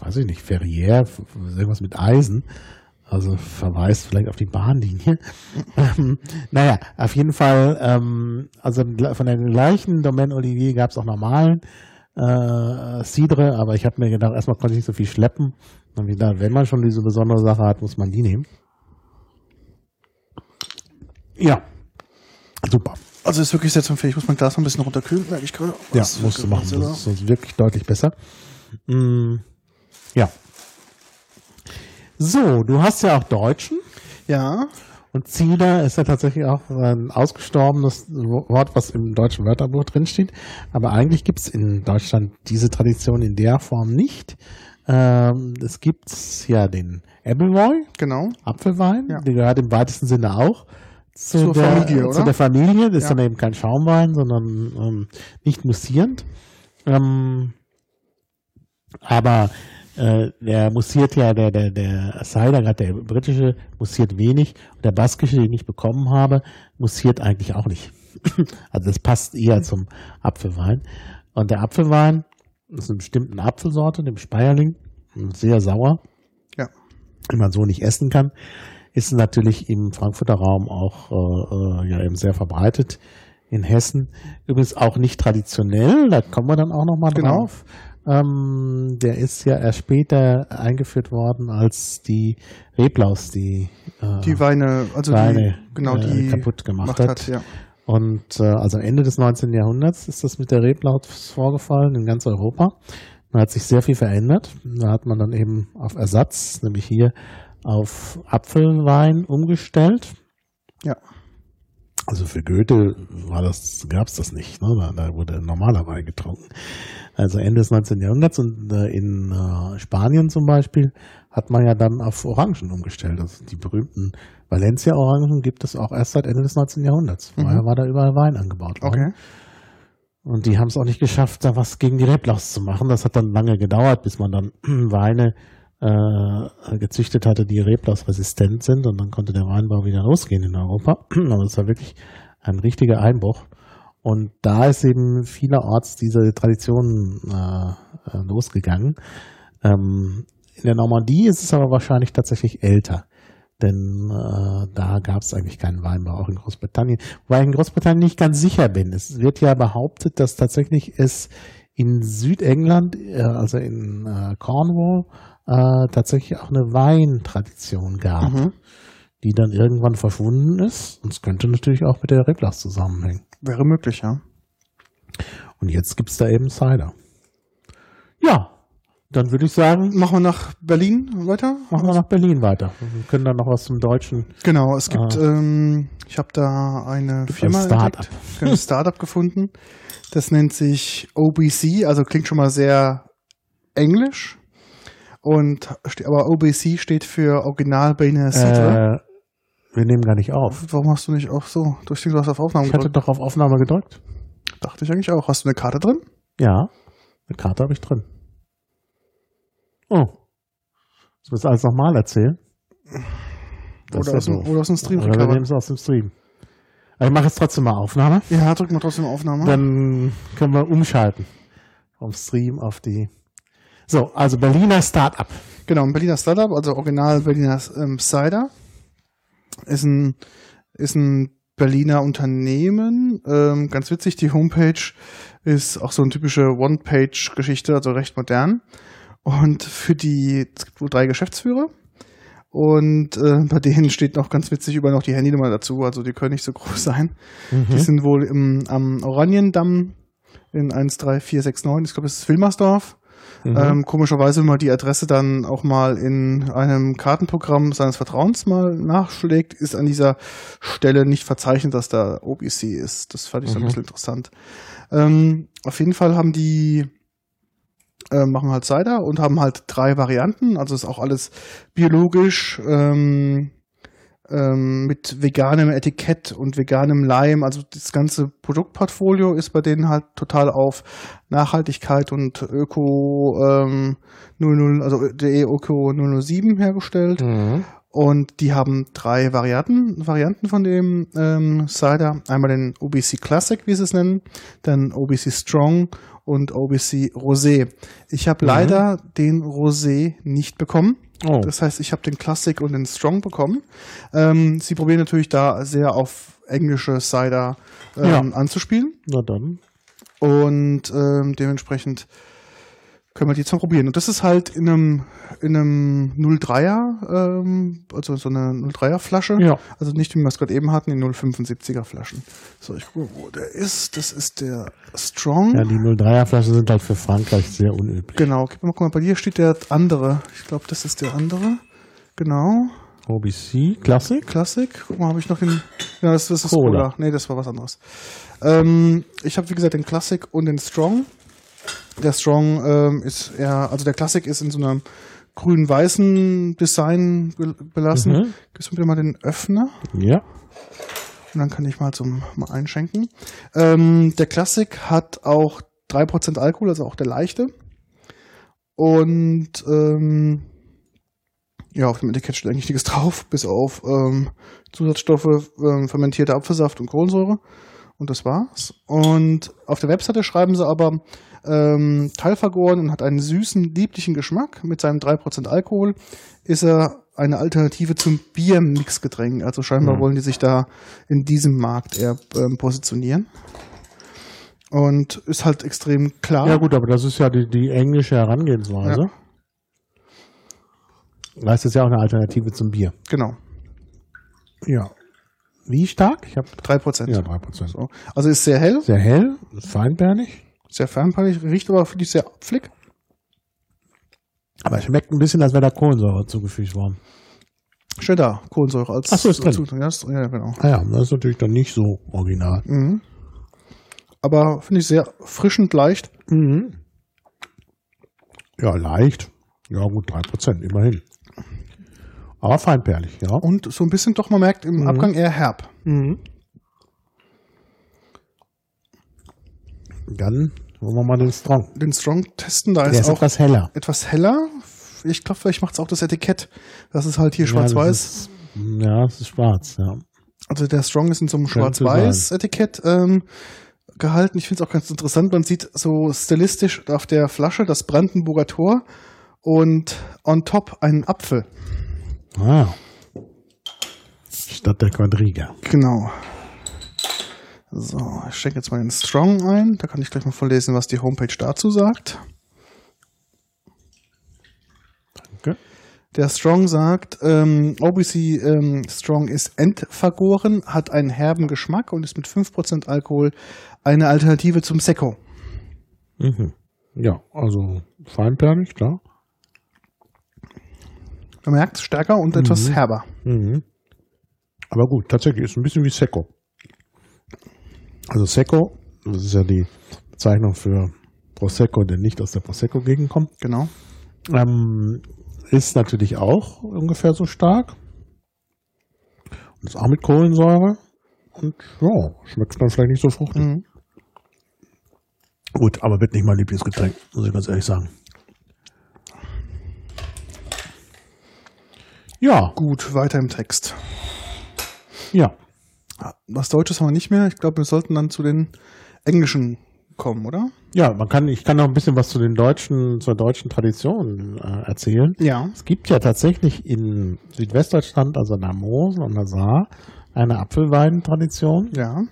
weiß ich nicht, Ferrière, irgendwas mit Eisen. Also verweist vielleicht auf die Bahnlinie. ähm, naja, auf jeden Fall, ähm, also von der gleichen Domaine Olivier gab es auch normalen äh, Cidre, aber ich habe mir gedacht, erstmal konnte ich nicht so viel schleppen. Und wie gesagt, wenn man schon diese besondere Sache hat, muss man die nehmen. Ja, super. Also ist wirklich sehr zum Ich muss mein Glas noch ein bisschen runterkühlen, merke ich gerade. Ja, musst du machen. Das ist sonst wirklich deutlich besser. Mm, ja. So, du hast ja auch Deutschen. Ja, Und Zieder ist ja tatsächlich auch ein ausgestorbenes Wort, was im deutschen Wörterbuch drinsteht. Aber eigentlich gibt es in Deutschland diese Tradition in der Form nicht. Ähm, es gibt ja den Appleboy, genau. Apfelwein, Ja. der gehört im weitesten Sinne auch zu Zur der, Familie, oder? Zu der Familie. Das ist Ja. dann eben kein Schaumwein, sondern ähm, nicht mussierend. Ähm, aber äh, der mussiert ja, der, der, der Cider, gerade der britische, mussiert wenig. Und der baskische, den ich bekommen habe, mussiert eigentlich auch nicht. [CLEARS THROAT] also das passt eher zum Apfelwein. Und der Apfelwein ist eine bestimmte Apfelsorte, dem Speierling, sehr sauer Ja. die man so nicht essen kann, ist natürlich im Frankfurter Raum auch äh, äh, ja eben sehr verbreitet. In Hessen übrigens auch nicht traditionell, da kommen wir dann auch nochmal Genau. drauf. Ähm, der ist ja erst später eingeführt worden als die Reblaus, die, äh, Die Weine, also Weine, die, genau, äh, die kaputt gemacht gemacht hat. hat. Ja. Und äh, also Ende des 19. Jahrhunderts ist das mit der Reblaus vorgefallen in ganz Europa. Da hat sich sehr viel verändert. Da hat man dann eben auf Ersatz, nämlich hier auf Apfelwein umgestellt. Ja. Also für Goethe war das, gab es das nicht. Ne? Da, da wurde normaler Wein getrunken. Also Ende des 19. Jahrhunderts und äh, in äh, Spanien zum Beispiel hat man ja dann auf Orangen umgestellt. Also die berühmten Valencia-Orangen gibt es auch erst seit Ende des 19. Jahrhunderts. Mhm. Vorher war da überall Wein angebaut worden. Okay. Und die haben es auch nicht geschafft, da was gegen die Reblaus zu machen. Das hat dann lange gedauert, bis man dann [CLEARS THROAT] Weine äh, gezüchtet hatte, die Reblaus resistent sind. Und dann konnte der Weinbau wieder losgehen in Europa. [CLEARS THROAT] Aber es war wirklich ein richtiger Einbruch. Und da ist eben vielerorts diese Tradition äh, äh, losgegangen. Ähm, in der Normandie ist es aber wahrscheinlich tatsächlich älter. Denn äh, da gab es eigentlich keinen Weinbau, auch in Großbritannien. Wobei ich in Großbritannien nicht ganz sicher bin. Es wird ja behauptet, dass tatsächlich es in Südengland, äh, also in äh, Cornwall, äh, tatsächlich auch eine Weintradition gab, Mhm. die dann irgendwann verschwunden ist. Und es könnte natürlich auch mit der Reblass zusammenhängen. Wäre möglich, ja. Und jetzt gibt's da eben Cider. Ja, dann würde ich sagen, Machen wir nach Berlin weiter? machen wir nach Berlin weiter. Wir können dann noch was zum Deutschen. Genau, es gibt, Ah. ähm, ich habe da eine Firma ein Startup. ein Startup gefunden. Das nennt sich OBC, also klingt schon mal sehr englisch. Und aber OBC steht für Original Berliner Cider. Äh, wir nehmen gar nicht auf. Warum hast du nicht auch so? Du hast auf Aufnahme Ich hatte gedrückt. doch auf Aufnahme gedrückt. Dachte ich eigentlich auch. Hast du eine Karte drin? Ja, eine Karte habe ich drin. Oh. Das willst du alles nochmal erzählen? Das Oder aus, dem, oder aus dem Stream Oder wir nehmen es aus dem Stream. Aber ich mache jetzt trotzdem mal Aufnahme. Ja, drück mal trotzdem Aufnahme. Dann können wir umschalten. Vom Stream auf die. So, also Berliner Startup. Genau, ein Berliner Startup, also Original Berliner ähm, Cider. Ist ein, ist ein Berliner Unternehmen. Ähm, ganz witzig, die Homepage ist auch so eine typische One-Page-Geschichte, also recht modern. Und für die, es gibt wohl drei Geschäftsführer. Und äh, bei denen steht noch ganz witzig über noch die Handynummer dazu, also die können nicht so groß sein. Die sind wohl im, am Oraniendamm in 13469, ich glaube, das ist Wilmersdorf. Mhm. Ähm, komischerweise, wenn man die Adresse dann auch mal in einem Kartenprogramm seines Vertrauens mal nachschlägt, ist an dieser Stelle nicht verzeichnet, dass da OBC ist. Das fand ich so ein Mhm. bisschen interessant. Ähm, auf jeden Fall haben die äh, machen halt Cider und haben halt drei Varianten. Also ist auch alles biologisch ähm, ähm, mit veganem Etikett und veganem Leim. Also das ganze Produktportfolio ist bei denen halt total auf Nachhaltigkeit und Öko ähm, 00, also der Öko 007 hergestellt. Mhm. Und die haben drei Varianten, Varianten von dem ähm, Cider. Einmal den OBC Classic, wie sie es nennen, dann OBC Strong und OBC Rosé. Ich habe Mhm. leider den Rosé nicht bekommen. Oh. Das heißt, ich habe den Classic und den Strong bekommen. Ähm, sie probieren natürlich da sehr auf englische Cider ähm, Ja. anzuspielen. Na dann. Und ähm, dementsprechend können wir die jetzt mal probieren. Und das ist halt in einem, in einem 03er, ähm, also so eine 03er Flasche. Ja. Also nicht, wie wir es gerade eben hatten, in 075er Flaschen. So, ich gucke, wo der ist. Das ist der Strong. Ja, die 03er Flaschen sind halt für Frankreich sehr unüblich. Genau, gib mal, guck mal, bei dir steht der andere. Ich glaube, das ist der andere. Genau. OBC Classic. Classic. Guck mal, habe ich noch den. Ja, das, das ist Cola. Cola. Nee, das war was anderes. Ähm, ich habe, wie gesagt, den Classic und den Strong. Der Strong ähm, ist eher, also der Classic ist in so einem grün-weißen Design be belassen. Mhm. Gibst du mir mal den Öffner Ja. und dann kann ich mal zum mal einschenken. Ähm, der Classic hat auch 3% Alkohol, also auch der leichte. Und ähm, ja, auf dem Etikett steht eigentlich nichts drauf, bis auf ähm, Zusatzstoffe, ähm, fermentierter Apfelsaft und Kohlensäure. Und das war's. Und auf der Webseite schreiben sie aber, ähm, teilvergoren und hat einen süßen, lieblichen Geschmack. Mit seinem 3% Alkohol ist er eine Alternative zum Biermixgetränk. Also scheinbar Mhm. wollen die sich da in diesem Markt eher ähm, positionieren. Und ist halt extrem klar. Ja gut, aber das ist ja die, die englische Herangehensweise. Das ist ja auch eine Alternative zum Bier. Genau. Ja. Wie stark? Ich habe 3%. ja 3%. So. Also ist sehr hell, Sehr hell, feinbernig, sehr fernpeilig, riecht aber, finde ich, sehr apfelig. aber schmeckt ein bisschen, als wäre da Kohlensäure zugefügt worden. Da, Kohlensäure als Ach so, ist drin. Zutat. Ja, ist, ja, genau. Ah ja, das ist natürlich dann nicht so original. Mhm. Aber finde ich sehr frischend leicht. Mhm. Ja, leicht. Ja gut, 3%, immerhin. Aber feinperlig, ja. Und so ein bisschen doch, man merkt im Mhm. Abgang eher herb. Mhm. Dann wollen wir mal den Strong. Den Strong testen, da Der ist ist auch etwas heller. etwas heller. Ich glaube, vielleicht macht es auch das Etikett. Das ist halt hier Ja, schwarz-weiß. Ja, es ist schwarz, ja. Also der Strong ist in so einem schwarz-weiß-Etikett ähm, gehalten. Ich finde es auch ganz interessant. Man sieht so stilistisch auf der Flasche das Brandenburger Tor und on top einen Apfel. Ah. Statt der Quadriga. Genau. So, ich schenke jetzt mal den Strong ein. Da kann ich gleich mal vorlesen, was die Homepage dazu sagt. Okay. Der Strong sagt, ähm, OBC ähm, Strong ist entvergoren, hat einen herben Geschmack und ist mit 5% Alkohol eine Alternative zum Sekko. Mhm. Ja, also feinperlig, klar. Man merkt stärker und etwas Mhm. herber. Mhm. Aber gut, tatsächlich ist ein bisschen wie Secco. Also Secco, das ist ja die Bezeichnung für Prosecco, der nicht aus der Prosecco-Gegend kommt, Genau. ähm, ist natürlich auch ungefähr so stark. Und ist auch mit Kohlensäure. Und ja, schmeckt dann vielleicht nicht so fruchtig. Mhm. Gut, aber wird nicht mein Lieblingsgetränk, muss ich ganz ehrlich sagen. Ja, Gut, weiter im Text. ja. Was Deutsches haben wir nicht mehr. Ich glaube, wir sollten dann zu den Englischen kommen, oder? Ja, man kann, ich kann noch ein bisschen was zu den deutschen, zur deutschen Tradition äh, erzählen. Ja. Es gibt ja tatsächlich in Südwestdeutschland, also der Mosel und der Saar, eine Apfelweintradition. Ja.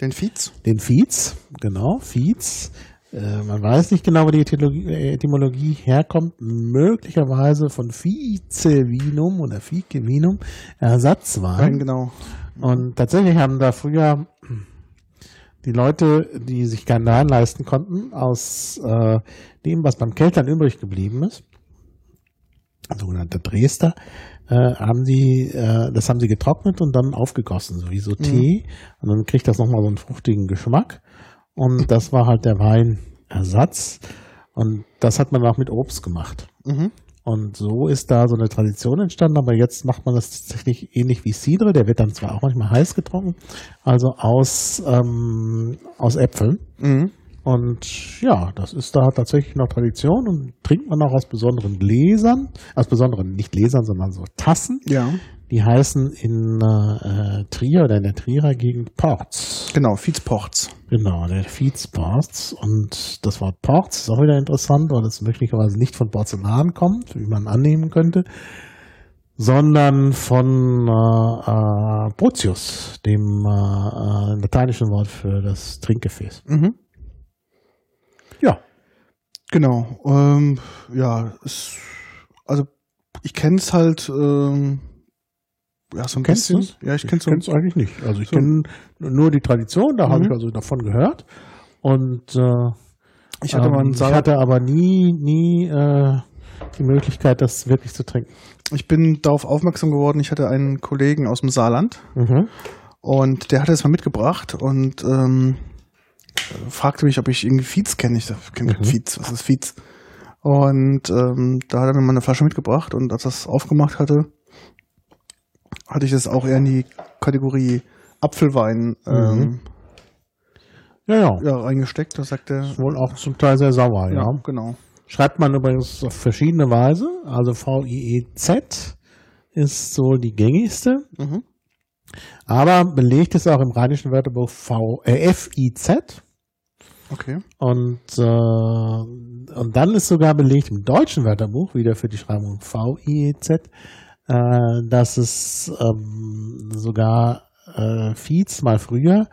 Den Fietz. Den Fietz, genau, Fietz. Äh, man weiß nicht genau, wo die Etymologie, äh, Etymologie herkommt. Möglicherweise von Vicevinum oder Ficevinum, Ersatzwein. genau. Und tatsächlich haben da früher die Leute, die sich Wein leisten konnten, aus äh, dem, was beim Keltern übrig geblieben ist, ein sogenannter Dresder, äh, haben die, äh, das haben sie getrocknet und dann aufgegossen, so wie so Tee. Und dann kriegt das nochmal so einen fruchtigen Geschmack. Und das war halt der Weinersatz. Und das hat man auch mit Obst gemacht. Mhm. Und so ist da so eine Tradition entstanden, aber jetzt macht man das tatsächlich ähnlich wie Cidre, der wird dann zwar auch manchmal heiß getrunken, also aus, ähm, aus Äpfeln. Mhm. Und ja, das ist da tatsächlich noch Tradition und trinkt man auch aus besonderen Gläsern, aus besonderen, nicht Gläsern, sondern so Tassen. Ja. Die heißen in äh, Trier oder in der Trierer Gegend Ports. Genau, Fietz-Ports. Genau, der Feeds Ports. Und das Wort Ports ist auch wieder interessant, weil es möglicherweise nicht von Porzellan kommt, wie man annehmen könnte, sondern von äh, äh, Potius, dem äh, äh, lateinischen Wort für das Trinkgefäß. Mhm. Ja. Genau. Ähm, ja, es, also ich kenne es halt ähm, ja, so ein Kennst bisschen. du's? Ja, ich kenne es eigentlich nicht. Also ich So. kenne nur die Tradition, da habe Mhm. ich also davon gehört. Und äh, Ich hatte ähm, ich hatte aber nie, nie äh, die Möglichkeit, das wirklich zu trinken. Ich bin darauf aufmerksam geworden, ich hatte einen Kollegen aus dem Saarland Mhm. und der hatte es mal mitgebracht und ähm, fragte mich, ob ich irgendwie Fietz kenne. Ich kenne kein Mhm. Fietz, was ist Fietz? Und ähm, da hat er mir mal eine Flasche mitgebracht und als er es aufgemacht hatte, hatte ich das auch eher in die Kategorie Apfelwein ähm, Mhm. Ja, ja. ja, reingesteckt. Da sagt er, Ist wohl auch zum Teil sehr sauer, ja. ja, genau. Schreibt man übrigens auf verschiedene Weise. Also V-I-E-Z ist so die gängigste. Mhm. Aber belegt ist auch im rheinischen Wörterbuch V, äh, F-I-Z. Okay. Und, äh, und dann ist sogar belegt im deutschen Wörterbuch, wieder für die Schreibung V-I-E-Z, äh, dass es ähm, sogar äh, Fietz mal früher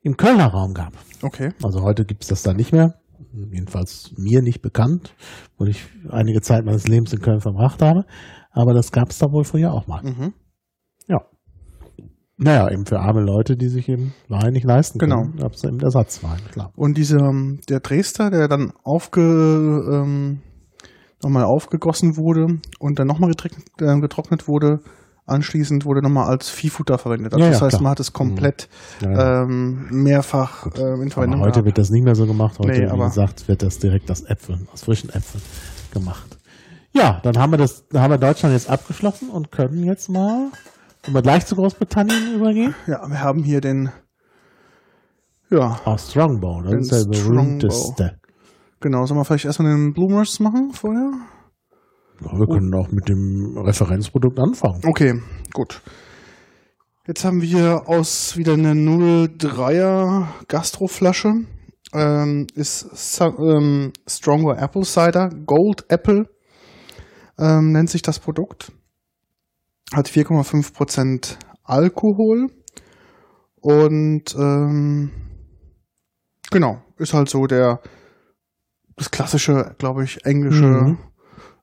im Kölner Raum gab. Okay. Also heute gibt es das da nicht mehr. Jedenfalls mir nicht bekannt, wo ich einige Zeit meines Lebens in Köln verbracht habe. Aber das gab es da wohl früher auch mal. Mhm. Ja. Naja, eben für arme Leute, die sich eben Wein nicht leisten Genau. können, gab es eben Ersatzwein, klar. Und diese, ähm, der Dresder, der dann aufge, ähm, nochmal aufgegossen wurde und dann nochmal getrocknet, äh, getrocknet wurde, anschließend wurde nochmal als Viehfutter verwendet. Also Ja, das ja, heißt, klar. man hat es komplett Ja, ja. ähm, mehrfach äh, in Verwendung heute gehabt. wird das nicht mehr so gemacht. Heute, Nee, wie gesagt, wird das direkt aus Äpfeln, aus frischen Äpfeln gemacht. Ja, dann haben wir das, dann haben wir Deutschland jetzt abgeschlossen und können jetzt mal, wenn wir gleich zu Großbritannien übergehen. Ja, wir haben hier den, ja, Oh, Strongbow, das ist der berühmteste. genau. Sollen wir vielleicht erstmal den Bloomers machen vorher? Ja, wir können auch mit dem Referenzprodukt anfangen. Okay, gut. Jetzt haben wir aus wieder eine 03er Gastroflasche. Ähm, ist ähm, Stronger Apple Cider, Gold Apple ähm, nennt sich das Produkt. Hat 4,5% Alkohol und ähm, genau, ist halt so der das klassische, glaube ich, englische Mhm.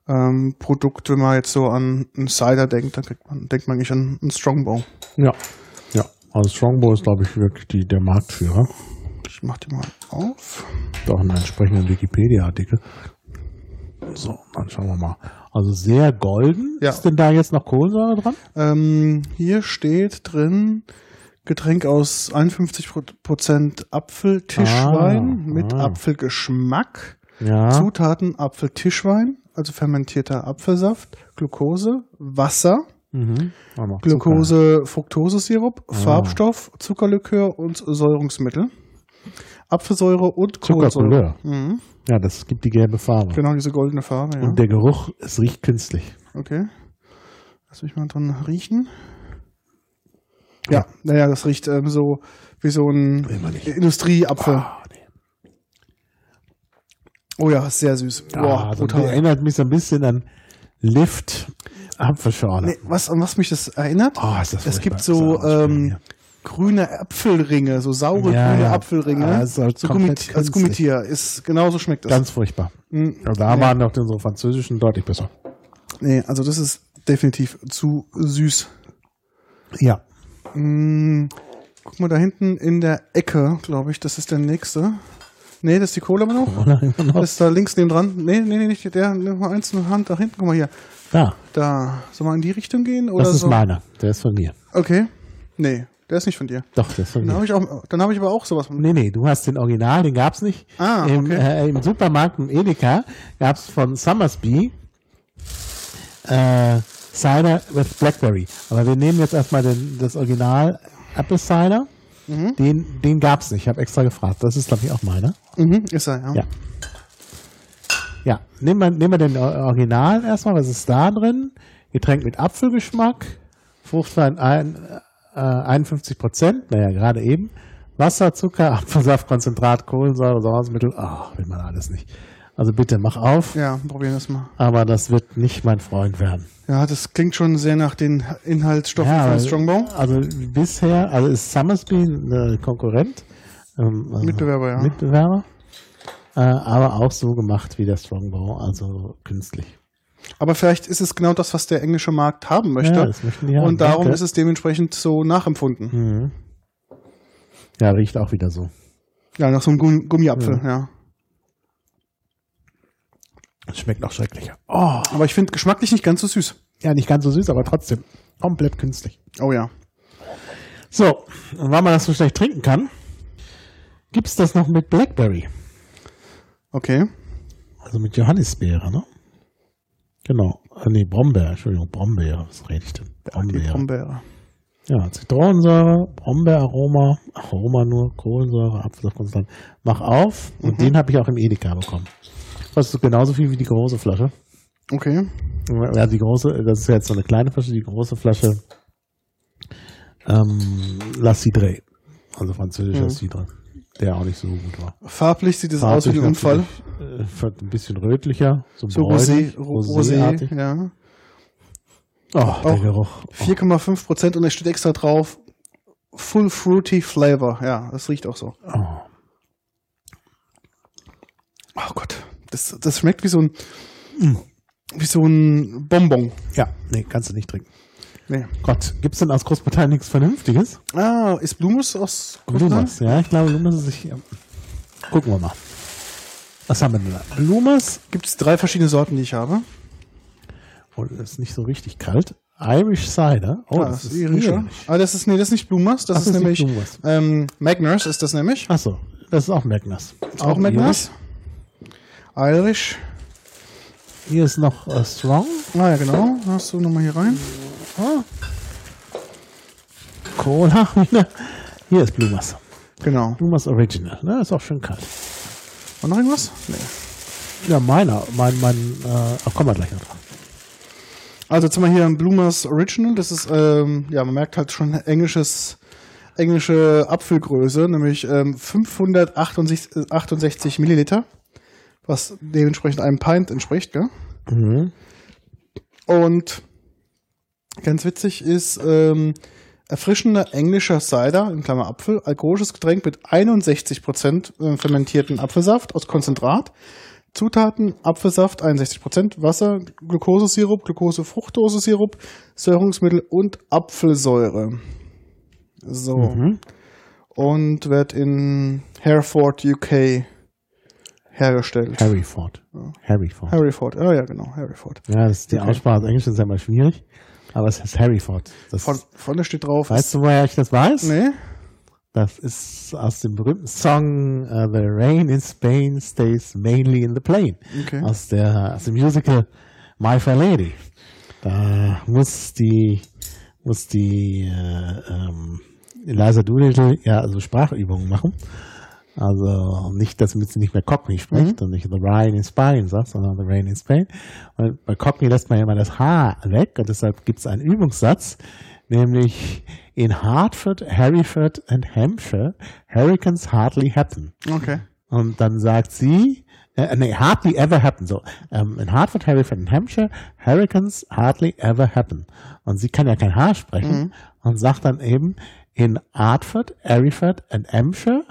ähm, Produkt, wenn man jetzt so an einen Cider denkt, dann man, denkt man eigentlich an einen Strongbow. Ja. Ja. Also Strongbow ist, glaube ich, wirklich die, der Marktführer. Ich mach die mal auf. Auch einen entsprechenden Wikipedia-Artikel. So, dann schauen wir mal. Also sehr golden. Ja. Ist denn da jetzt noch Kohlensäure dran? Ähm, hier steht drin Getränk aus 51% Apfeltischwein Ah, mit ah. Apfelgeschmack. Ja. Zutaten Apfeltischwein, also fermentierter Apfelsaft, Glucose, Wasser, Mhm. Noch Glucose, Fructosesirup, Farbstoff, Zuckerlikör und Säurungsmittel. Apfelsäure und Kohlensäure. Mhm. Ja, das gibt die gelbe Farbe. Genau, diese goldene Farbe, ja. Und der Geruch, es riecht künstlich. Okay. Lass mich mal dran riechen. Ja, naja, das riecht ähm, so wie so ein. Industrieapfel. Ah, nee. Oh ja, sehr süß. Boah, ah, so brutal. erinnert mich so ein bisschen an Lift Apfelschorle. Nee, was, an was mich das erinnert? Oh, ist das es gibt so ähm, grüne Apfelringe, so saure Ja, grüne ja. Apfelringe. Ah, ist halt so komplett Gummit als. Gummitier. Ist, genauso schmeckt das. Ganz furchtbar. Aber da nee. waren doch unsere französischen deutlich besser. Nee, also das ist definitiv zu süß. Ja. Mm, guck mal da hinten in der Ecke, glaube ich, das ist der nächste. Nee, das ist die Cola immer noch. Oder immer noch? Das ist da links neben dran. Nee, nee, nee, nicht der. Nimm mal eins in die Hand da hinten. Guck mal hier. Da, Da. Soll man in die Richtung gehen? Oder das ist so? meiner. Der ist von mir. Okay. Nee, der ist nicht von dir. Doch, der ist von Dann habe mir. ich, auch- dann hab ich aber auch sowas von. Nee, nee, du hast den Original, den gab's nicht. Ah, Im, okay. äh, Im Supermarkt im Edeka gab's von Summersby äh, Cider with Blackberry. Aber wir nehmen jetzt erstmal den, das Original Apple Cider. Mhm. Den, den gab's nicht. Ich habe extra gefragt. Das ist, glaube ich, auch meiner. Mhm, ist er, ja. Ja. Ja, nehmen wir, nehmen wir den Or- Original erstmal. Was ist da drin? Getränk mit Apfelgeschmack. Fruchtwein ein, äh, 51 Prozent. Naja, gerade eben. Wasser, Zucker, Apfelsaft, Konzentrat, Kohlensäure, Sauermittel. Ach, will man alles nicht. Also bitte mach auf. Ja, probieren wir das mal. Aber das wird nicht mein Freund werden. Ja, das klingt schon sehr nach den Inhaltsstoffen von weil- Strongbow. Also bisher, also ist Summersby ein Konkurrent. Ähm, also Mitbewerber, ja. Mitbewerber. Äh, aber auch so gemacht wie der Strongbow, also künstlich. Aber vielleicht ist es genau das, was der englische Markt haben möchte. Ja, das möchten die haben, Und darum danke. ist es dementsprechend so nachempfunden. Mhm. Ja, riecht auch wieder so. Ja, nach so einem Gummi Gummiapfel, ja. Schmeckt auch schrecklich. Oh, Aber ich finde geschmacklich nicht ganz so süß. ja, nicht ganz so süß, aber trotzdem komplett künstlich. Oh ja. So, und weil man das so schlecht trinken kann, gibt's das noch mit Blackberry. Okay. Also mit Johannisbeere, ne? Genau. Äh, nee, Brombeer, Entschuldigung, Brombeere. Was rede ich denn? Die Brombeere. Brombeere. Ja, Zitronensäure, Brombeeraroma, Aroma nur, Kohlensäure, Apfelsaftkonzentrat. Mach auf und den habe ich auch im Edeka bekommen. Kostet genauso viel wie die große Flasche. Okay. Ja, die große, das ist jetzt so eine kleine Flasche, die große Flasche ähm, La Cidre, also französischer Mhm. Cidre, der auch nicht so gut war. Farblich sieht es aus wie ein Unfall. Äh, ein bisschen rötlicher, so, So Rosé. Rosé, ja. Oh, der Auch Geruch. 4,5 Prozent und es steht extra drauf Full Fruity Flavor. Ja, das riecht auch so. Oh. Oh Gott. Das, das schmeckt wie so ein, wie so ein Bonbon. Ja, nee, kannst du nicht trinken. Nee. Gott, gibt's denn aus Großbritannien nichts Vernünftiges? Ah, ist Blumus aus Großbritannien? Lumas, ja, ich glaube, Lumas ist sich. Ja. Gucken wir mal. Was haben wir denn da? Lumas, Gibt es drei verschiedene Sorten, die ich habe. oh, das ist nicht so richtig kalt. Irish Cider. Oh, ah, das ist irischer. irisch. Ah, das ist, nee, das ist nicht Blumas, das Ach, ist das ist nämlich ähm, Magners ist das nämlich. Achso, das ist auch Magnus. Ist auch Magners. Irish. Hier ist noch äh, Strong. Ah ja, genau. Hast du nochmal hier rein. Ah. Cola wieder. Hier ist Blumas. Genau. Blumas Original. Ne, ist auch schön kalt. Und noch irgendwas? Nee. Ja, meiner. Mein, mein, äh, ach, kommen wir gleich noch drauf. Also jetzt haben wir hier ein Blumers Original. Das ist, ähm, ja, man merkt halt schon englisches, englische Apfelgröße, nämlich ähm, 568 äh, 68 Milliliter, was dementsprechend einem Pint entspricht, gell? Mhm. Und ganz witzig ist ähm, erfrischender englischer Cider, in Klammer Apfel, alkoholisches Getränk mit 61% äh, fermentierten Apfelsaft aus Konzentrat, Zutaten, Apfelsaft 61%, Wasser, Glukosesirup, Glukose-Fructose-Sirup, Säurungsmittel und Apfelsäure. So. Mhm. Und wird in Hereford, UK hergestellt. Harryford. Harryford. Harryford, oh ja, genau, Harryford. Ja, das ist die Okay. Aussprache des Englischen ist ja immer schwierig. Aber es heißt Harryford. Das, Von, vorne steht drauf. weißt du, woher ich das weiß? Nee? Das ist aus dem berühmten Song uh, The Rain in Spain Stays Mainly in the Plain. Okay. Aus, der, aus dem Musical My Fair Lady. Da muss die, muss die äh, ähm, Eliza Doolittle ja also Sprachübungen machen. Also nicht, dass sie nicht mehr Cockney spricht und nicht The Rain in Spain sagt, sondern The Rain in Spain. Und bei Cockney lässt man ja immer das H weg und deshalb gibt es einen Übungssatz, nämlich in Hartford, Hereford and Hampshire, Hurricanes hardly happen. Okay. Und dann sagt sie, äh, nee, hardly ever happen. So, ähm, in Hartford, Hereford and Hampshire, Hurricanes hardly ever happen. Und sie kann ja kein H sprechen und sagt dann eben, in Hartford, Hereford and Hampshire,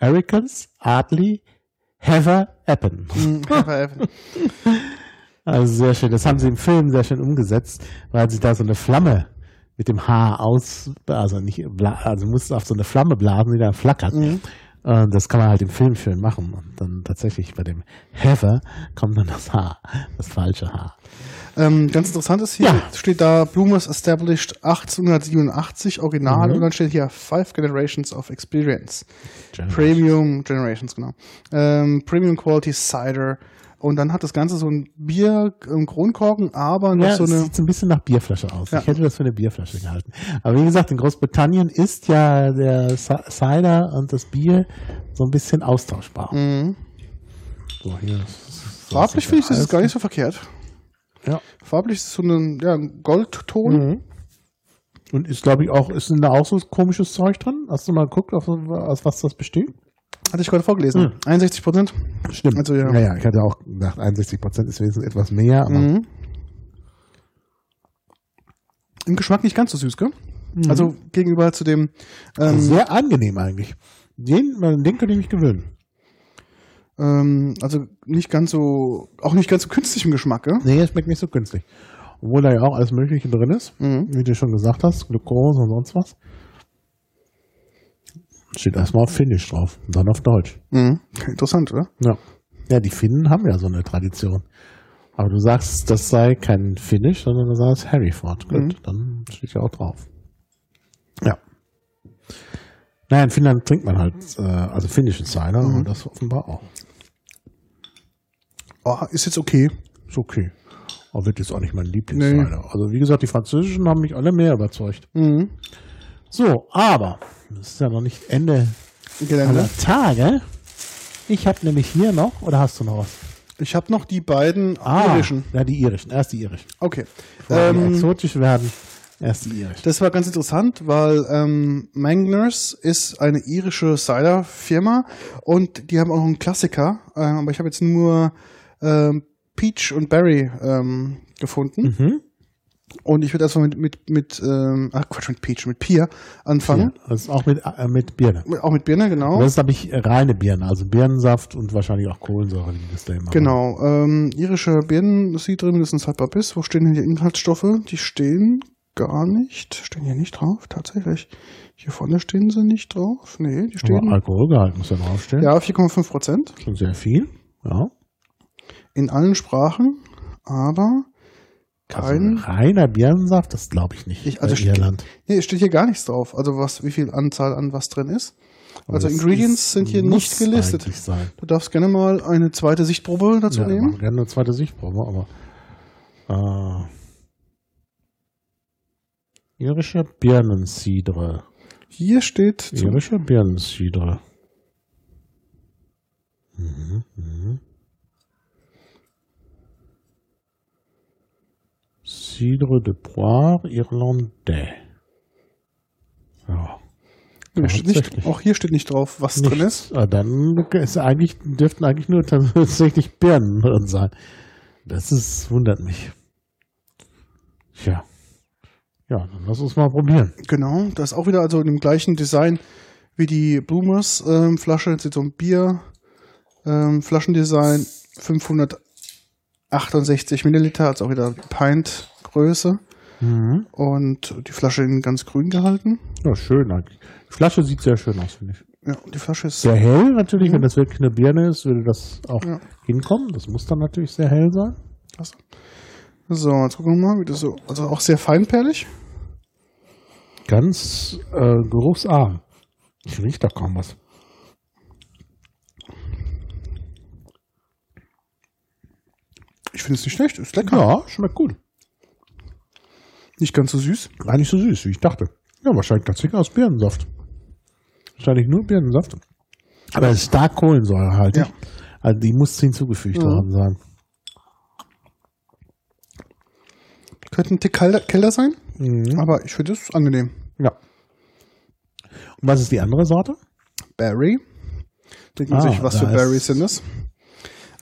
Hurricanes hardly ever happen. [LAUGHS] Hm, [LAUGHS] Also sehr schön. Das haben sie im Film sehr schön umgesetzt, weil sie da so eine Flamme mit dem Haar aus, also nicht, also musste auf so eine Flamme blasen, die da flackert. Mhm. Und das kann man halt im Film schön machen. Und dann tatsächlich bei dem Heather kommt dann das Haar, das falsche Haar. Ähm, ganz interessant ist hier, Ja. steht da Bloomers established 1887 Original Mhm. und dann steht hier Five Generations of Experience. Premium Generations, genau. Ähm, Premium Quality Cider. Und dann hat das Ganze so ein Bier, ein Kronkorken, aber noch Ja, so eine. sieht so ein bisschen nach Bierflasche aus. Ja. Ich hätte das für eine Bierflasche gehalten. Aber wie gesagt, in Großbritannien ist ja der Ci- Cider und das Bier so ein bisschen austauschbar. Mhm. So, hier. Farblich finde ich das ist gar nicht so verkehrt. Ja. Farblich ist es so ein, ja, ein Goldton. Mhm. Und ist, glaube ich, auch, ist denn da auch so komisches Zeug drin? Hast du mal geguckt, auf, aus was das besteht? Hatte ich gerade vorgelesen. 61 Prozent. Stimmt. Also, ja. Naja, ich hatte auch gedacht, 61 Prozent ist wenigstens etwas mehr, aber Mhm. Im Geschmack nicht ganz so süß, gell? Also gegenüber zu dem. Ähm, sehr angenehm eigentlich. Den, den könnte ich mich gewöhnen. Ähm, also nicht ganz so, auch nicht ganz so künstlich im Geschmack, gell? Nee, es schmeckt nicht so künstlich. Obwohl da ja auch alles Mögliche drin ist, Mhm. wie du schon gesagt hast, Glucose und sonst was. Steht erstmal auf Finnisch drauf dann auf Deutsch. Mhm. Interessant, oder? Ja. Ja, die Finnen haben ja so eine Tradition. Aber du sagst, das sei kein Finnisch, sondern du sagst Harryford. Gut, Mhm. dann steht ja auch drauf. Ja. Naja, in Finnland trinkt man halt, äh, also finnischen Cider, Mhm. und das offenbar auch. Oh, ist jetzt okay. Ist okay. Aber wird jetzt auch nicht mein Lieblingscider. Also wie gesagt, die Französischen haben mich alle mehr überzeugt. Mhm. So, aber das ist ja noch nicht Ende Gelände. aller Tage. Ich habe nämlich hier noch, oder hast du noch was? Ich habe noch die beiden Ah, irischen. Ja, die irischen. Erst die irischen. Okay. Bevor die Ähm, exotisch werden, irischen. Das war ganz interessant, weil ähm, Mangners ist eine irische Cider-Firma und die haben auch einen Klassiker, ähm, aber ich habe jetzt nur ähm, Peach und Berry ähm, gefunden. Mhm. Und ich würde erstmal mit, mit, mit ähm, ach Quatsch, mit Peach, mit Pia anfangen. Ja, das ist auch mit, äh, mit Birne. Auch mit Birne, genau. Das ist, glaube ich, reine Birne, also Birnensaft und wahrscheinlich auch Kohlensäure, die das da immer Genau. Ähm, irische Birnen, das sieht drin mindestens haltbar bis. Wo stehen denn die Inhaltsstoffe? Die stehen gar nicht. Stehen hier nicht drauf, tatsächlich. Hier vorne stehen sie nicht drauf. Nee, die Aber stehen. Alkoholgehalt muss ja draufstehen. Ja, 4,5 Prozent. Schon sehr viel. Ja. In allen Sprachen, aber kein. Also reiner Birnensaft, das glaube ich nicht. Ich- also steht- Irland. Nee, steht hier gar nichts drauf. Also was, wie viel Anzahl an was drin ist. Also das Ingredients ist- sind hier nicht gelistet. Du darfst gerne mal eine zweite Sichtprobe dazu Ja, nehmen. gerne eine zweite Sichtprobe, aber äh, irische Birnencidre. Hier steht zum, Irische Birnencidre. Mhm, mhm. Cidre de Poire Irlandais. Ja. Steht nicht, auch hier steht nicht drauf, was drin ist. Ah, dann ist eigentlich, dürften eigentlich nur tatsächlich Birnen drin sein. Das ist, wundert mich. Tja. Ja, dann lass uns mal probieren. Genau, das ist auch wieder also in dem gleichen Design wie die Bloomers ähm, Flasche. Jetzt so ein Bier Ähm, Flaschendesign 568 Milliliter, also auch wieder Pint Größe. Mhm. Und die Flasche in ganz grün gehalten. Ja, schön eigentlich. Die Flasche sieht sehr schön aus, finde ich. Ja, die Flasche ist Sehr hell natürlich, Mhm. wenn das wirklich eine Birne ist, würde das auch Ja. hinkommen. Das muss dann natürlich sehr hell sein. Klasse. So, jetzt gucken wir mal, wie das so. Also auch sehr feinperlig. Ganz äh, geruchsarm. Ich rieche da kaum was. Ich finde es nicht schlecht, ist lecker. Ja, schmeckt gut. Nicht ganz so süß. Gar nicht so süß, wie ich dachte. Ja, wahrscheinlich tatsächlich aus Birnensaft. Wahrscheinlich nur Birnensaft. Aber es ist stark kohlensäurehaltig. Ja. Also die muss hinzugefügt Mhm. worden sein. Könnte ein Tick kälter, sein, Mhm. aber ich finde es angenehm. Ja. Und was ist die andere Sorte? Berry. Denkt man Ah, sich, was für Berries sind das?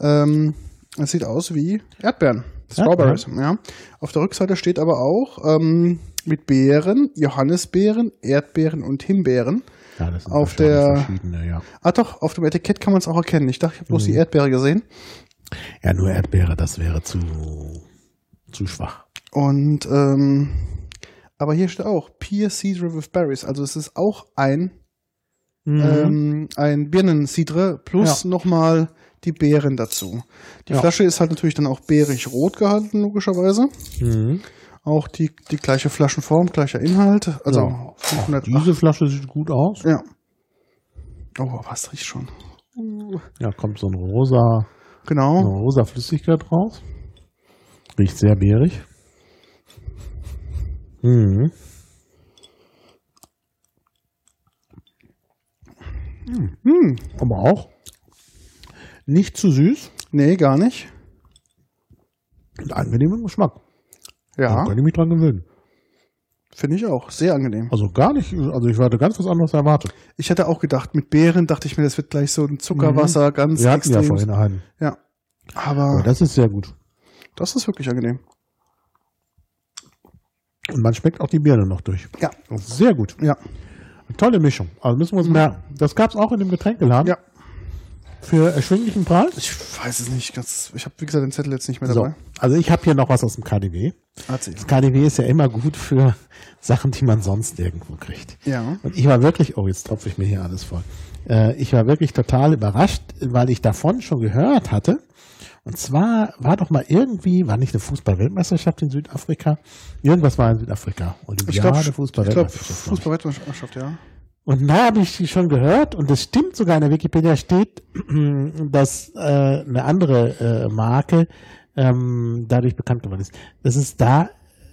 Ähm, es sieht aus wie Erdbeeren. Strawberries, ja. Auf der Rückseite steht aber auch ähm, mit Beeren, Johannisbeeren, Erdbeeren und Himbeeren. Ja, das sind Auf der- verschiedene, ja. Ah doch, auf dem Etikett kann man es auch erkennen. Ich dachte, ich habe bloß Mhm. die Erdbeere gesehen. Ja, nur Erdbeere, das wäre zu, zu schwach. Und ähm, aber hier steht auch Pear Cidre with Berries. Also es ist auch ein Mhm. ähm, ein Birnencidre plus nochmal die Beeren dazu. Die Ja. Flasche ist halt natürlich dann auch beerig rot gehalten, logischerweise. Mhm. Auch die, die gleiche Flaschenform, gleicher Inhalt. Also Ja. 500. Diese Flasche sieht gut aus. ja. Oh, was riecht schon? Ja, kommt so ein rosa, Genau. eine rosa Flüssigkeit raus. Riecht sehr beerig. Mhm. Hm. Aber auch nicht zu süß Nee, gar nicht. und angenehmen Geschmack. Da Ja, kann ich mich dran gewöhnen. finde ich auch. Sehr angenehm. Also gar nicht, also ich hatte ganz was anderes erwartet. Ich hätte auch gedacht, mit Beeren dachte ich mir, das wird gleich so ein Zuckerwasser, ganz Mhm. Wir hatten ja extrem. vorhin einen. Ja. Aber Aber das ist sehr gut. das ist wirklich angenehm. Und man schmeckt auch die Birne noch durch. Ja. Sehr gut. Ja. Eine tolle Mischung. Also müssen wir uns merken. Das gab es auch in dem Getränkeladen. Ja. Für erschwinglichen Preis. Ich weiß es nicht ganz. Ich habe, wie gesagt, den Zettel jetzt nicht mehr So. dabei. Also ich habe hier noch was aus dem KDW. Erzähl. Das KDW ist ja immer gut für [LAUGHS] Sachen, die man sonst nirgendwo kriegt. Ja. Und ich war wirklich, oh, jetzt tropfe ich mir hier alles voll. Äh, ich war wirklich total überrascht, weil ich davon schon gehört hatte. Und zwar war doch mal irgendwie, war nicht eine Fußball-Weltmeisterschaft in Südafrika? Irgendwas war in Südafrika. Olympiade, Fußball-Weltmeisterschaft. Fußball-Weltmeisterschaft, ja. Und da habe ich schon gehört und es stimmt sogar in der Wikipedia steht, [CLEARS THROAT] dass äh, eine andere äh, Marke ähm, dadurch bekannt geworden ist, dass es da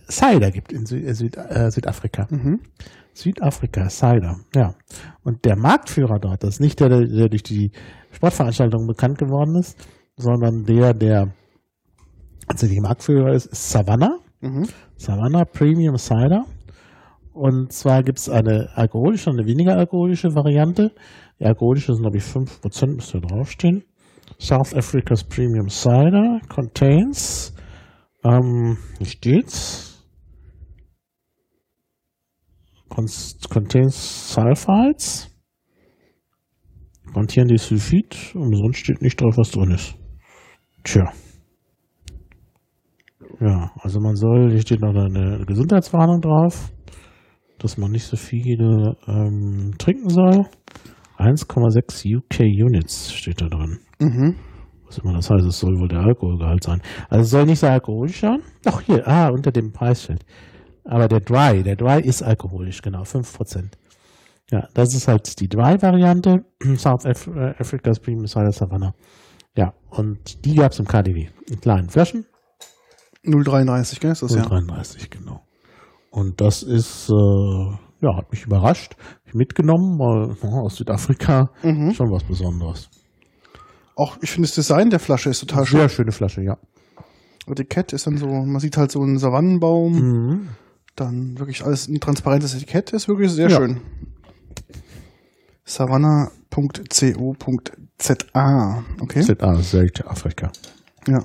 Cider gibt in Sü äh, Süd äh, Südafrika. Mhm. Südafrika, Cider, ja. Und der Marktführer dort, das ist nicht der, der durch die Sportveranstaltung bekannt geworden ist, sondern der, der tatsächlich Marktführer ist, ist Savannah. Mhm. Savannah Premium Cider. Und zwar gibt es eine alkoholische und eine weniger alkoholische Variante. Die alkoholische sind, glaube ich, 5%, müsste draufstehen. South Africa's Premium Cider contains, ähm, hier steht's, contains Sulfides, kontieren die Sulfid und sonst steht nicht drauf, was drin ist. Tja. Ja, also man soll, hier steht noch eine Gesundheitswarnung drauf, dass man nicht so viele ähm, trinken soll. 1,6 UK Units steht da drin. Mhm. Was immer das heißt, es soll wohl der Alkoholgehalt sein. Also es soll nicht so alkoholisch sein. Doch hier, ah, unter dem Preisschild. Aber der Dry, der Dry ist alkoholisch, genau, 5%. Ja, das ist halt die Dry-Variante. [CLEARS THROAT] South Af äh, Africa's Premium Cider Savannah. Ja, und die gab es im KDW. In kleinen Flaschen. 0,33, gell? Ist das ja. 0,33, genau. Und das ist, äh, ja, hat mich überrascht. Hab ich mitgenommen, weil ja, aus Südafrika Mhm. schon was Besonderes. Auch, ich finde das Design der Flasche ist total schön. Sehr schöne Flasche, ja. Etikett ist dann so, man sieht halt so einen Savannenbaum, Mhm. dann wirklich alles ein transparentes Etikett ist wirklich sehr Ja. schön. Savannah.co.za. Okay. ZA, Südafrika. Ja.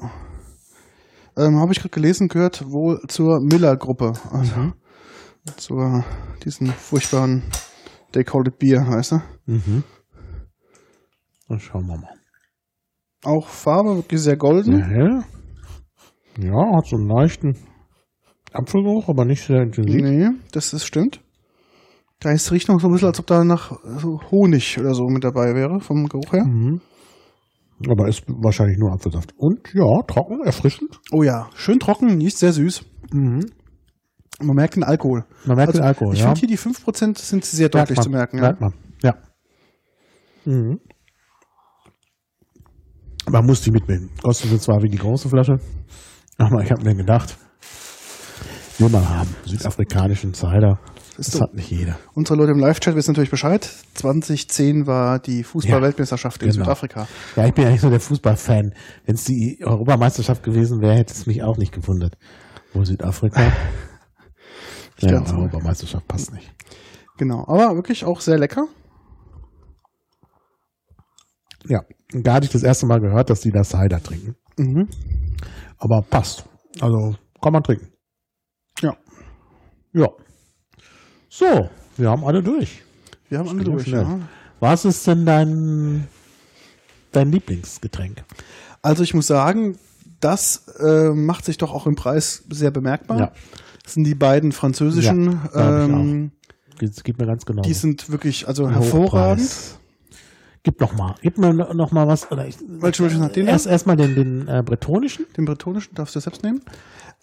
Ähm, Habe ich gerade gelesen, gehört wohl zur Miller-Gruppe. Also Mhm. zur diesen furchtbaren They Call It Beer, heißt er? Mhm. Dann schauen wir mal. Auch Farbe wirklich sehr golden. Hell. Ja, hat so einen leichten Apfelgeruch, aber nicht sehr intensiv. Nee, das ist stimmt. Da ist riecht noch so ein bisschen, als ob da nach Honig oder so mit dabei wäre, vom Geruch her. Mhm. Aber ist wahrscheinlich nur Apfelsaft. Und ja, trocken, erfrischend. Oh ja, schön trocken, nicht sehr süß. Mhm. Man merkt den Alkohol. Man merkt Also, den Alkohol, ich ja. finde hier die 5% sind sehr deutlich man, zu merken. Ja. Merkt man, ja. Mhm. Man muss die mitnehmen. Kostet sie zwar wie die große Flasche, aber ich habe mir gedacht, will man haben. Südafrikanischen Cider. Das so. hat nicht jeder. Unsere Leute im Live-Chat wissen natürlich Bescheid. 2010 war die Fußball-Weltmeisterschaft in genau. Südafrika. Ja, ich bin ja nicht so der Fußballfan. Wenn es die Europameisterschaft gewesen wäre, hätte es mich auch nicht gewundert. Wo Südafrika? [LAUGHS] ja, glaub's auch. Europameisterschaft passt nicht. Genau, aber wirklich auch sehr lecker. Ja, da hatte ich das erste Mal gehört, dass die da Cider trinken. Mhm. Aber passt. Also kann man trinken. Ja. Ja. So, wir haben alle durch. Wir haben alle ja durch. Ja. Was ist denn dein, dein Lieblingsgetränk? Also ich muss sagen, das äh, macht sich doch auch im Preis sehr bemerkbar. Ja. Das sind die beiden französischen. Ja, ähm, Das geht mir ganz genau. die sind wirklich also hervorragend. Gib noch mal, gib mir no- noch mal was. Oder ich, Welchen möchtest du? Den erst erstmal den, den äh, bretonischen. Den bretonischen darfst du selbst nehmen.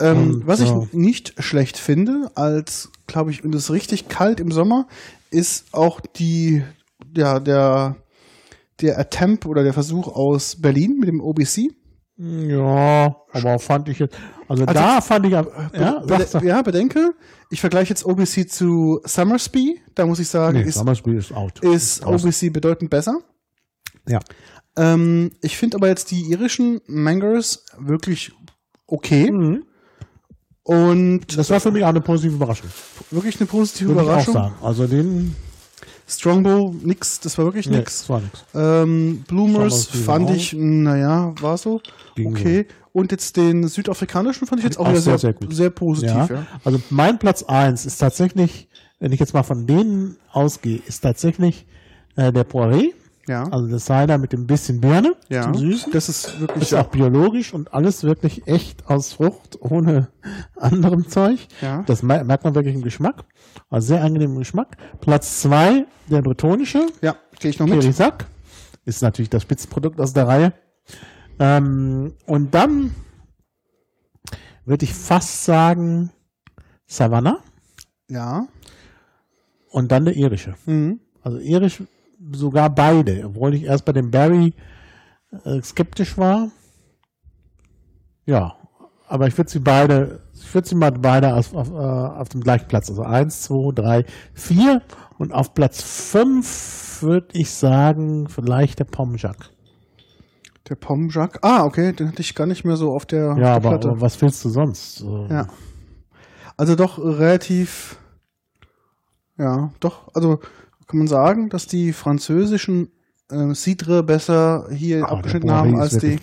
Ähm, Und, was ich äh, nicht schlecht finde, als, glaube ich, wenn es richtig kalt im Sommer, ist auch die, ja, der, der Attempt oder der Versuch aus Berlin mit dem OBC. Ja, aber fand ich jetzt, also, Also- da fand ich, ja, Be- ja, bedenke, ich vergleiche jetzt OBC zu Summersby, da muss ich sagen, nee, ist, Summersby ist out. ist. OBC bedeutend besser. Ja. Ähm, ich finde aber jetzt die irischen Mangers wirklich okay Mhm. Und Das war für mich auch eine positive Überraschung. wirklich eine positive Würde ich auch Überraschung. sagen. Also den, Strongbow, nix, das war wirklich nee, nix. das war nix. Ähm, Bloomers fand ich, naja, war so. Ging okay. Und jetzt den südafrikanischen fand ich jetzt auch, wieder sehr, sehr, sehr gut. positiv. Ja, Ja. also mein Platz eins ist tatsächlich, wenn ich jetzt mal von denen ausgehe, ist tatsächlich äh, der Poiré, Ja. also das Cider mit dem bisschen Birne ja. zum Süßen. Das ist wirklich Ist auch biologisch und alles wirklich echt aus Frucht, ohne [LAUGHS] anderem Zeug. Ja. Das mer- merkt man wirklich im Geschmack. Also sehr angenehmen Geschmack. Platz zwei, der bretonische, Ja, gehe ich noch mit. Kirisak. Ist natürlich das Spitzenprodukt aus der Reihe. Ähm, und dann würde ich fast sagen Savannah Ja. und dann der irische. Mhm. Also irisch sogar beide, obwohl ich erst bei dem Barry äh, skeptisch war. Ja, aber ich würde sie beide, ich würde sie mal beide auf, auf, äh, auf dem gleichen Platz, also eins, zwei, drei, vier und auf Platz fünf würde ich sagen vielleicht der Pomjak. Der Pomjak. Ah, okay, den hatte ich gar nicht mehr so auf der, Ja, auf der aber, aber was willst du sonst? So, Ja. Also doch relativ, ja, doch, also kann man sagen, dass die französischen äh, Cidre besser hier Ah, der abgeschnitten haben als die.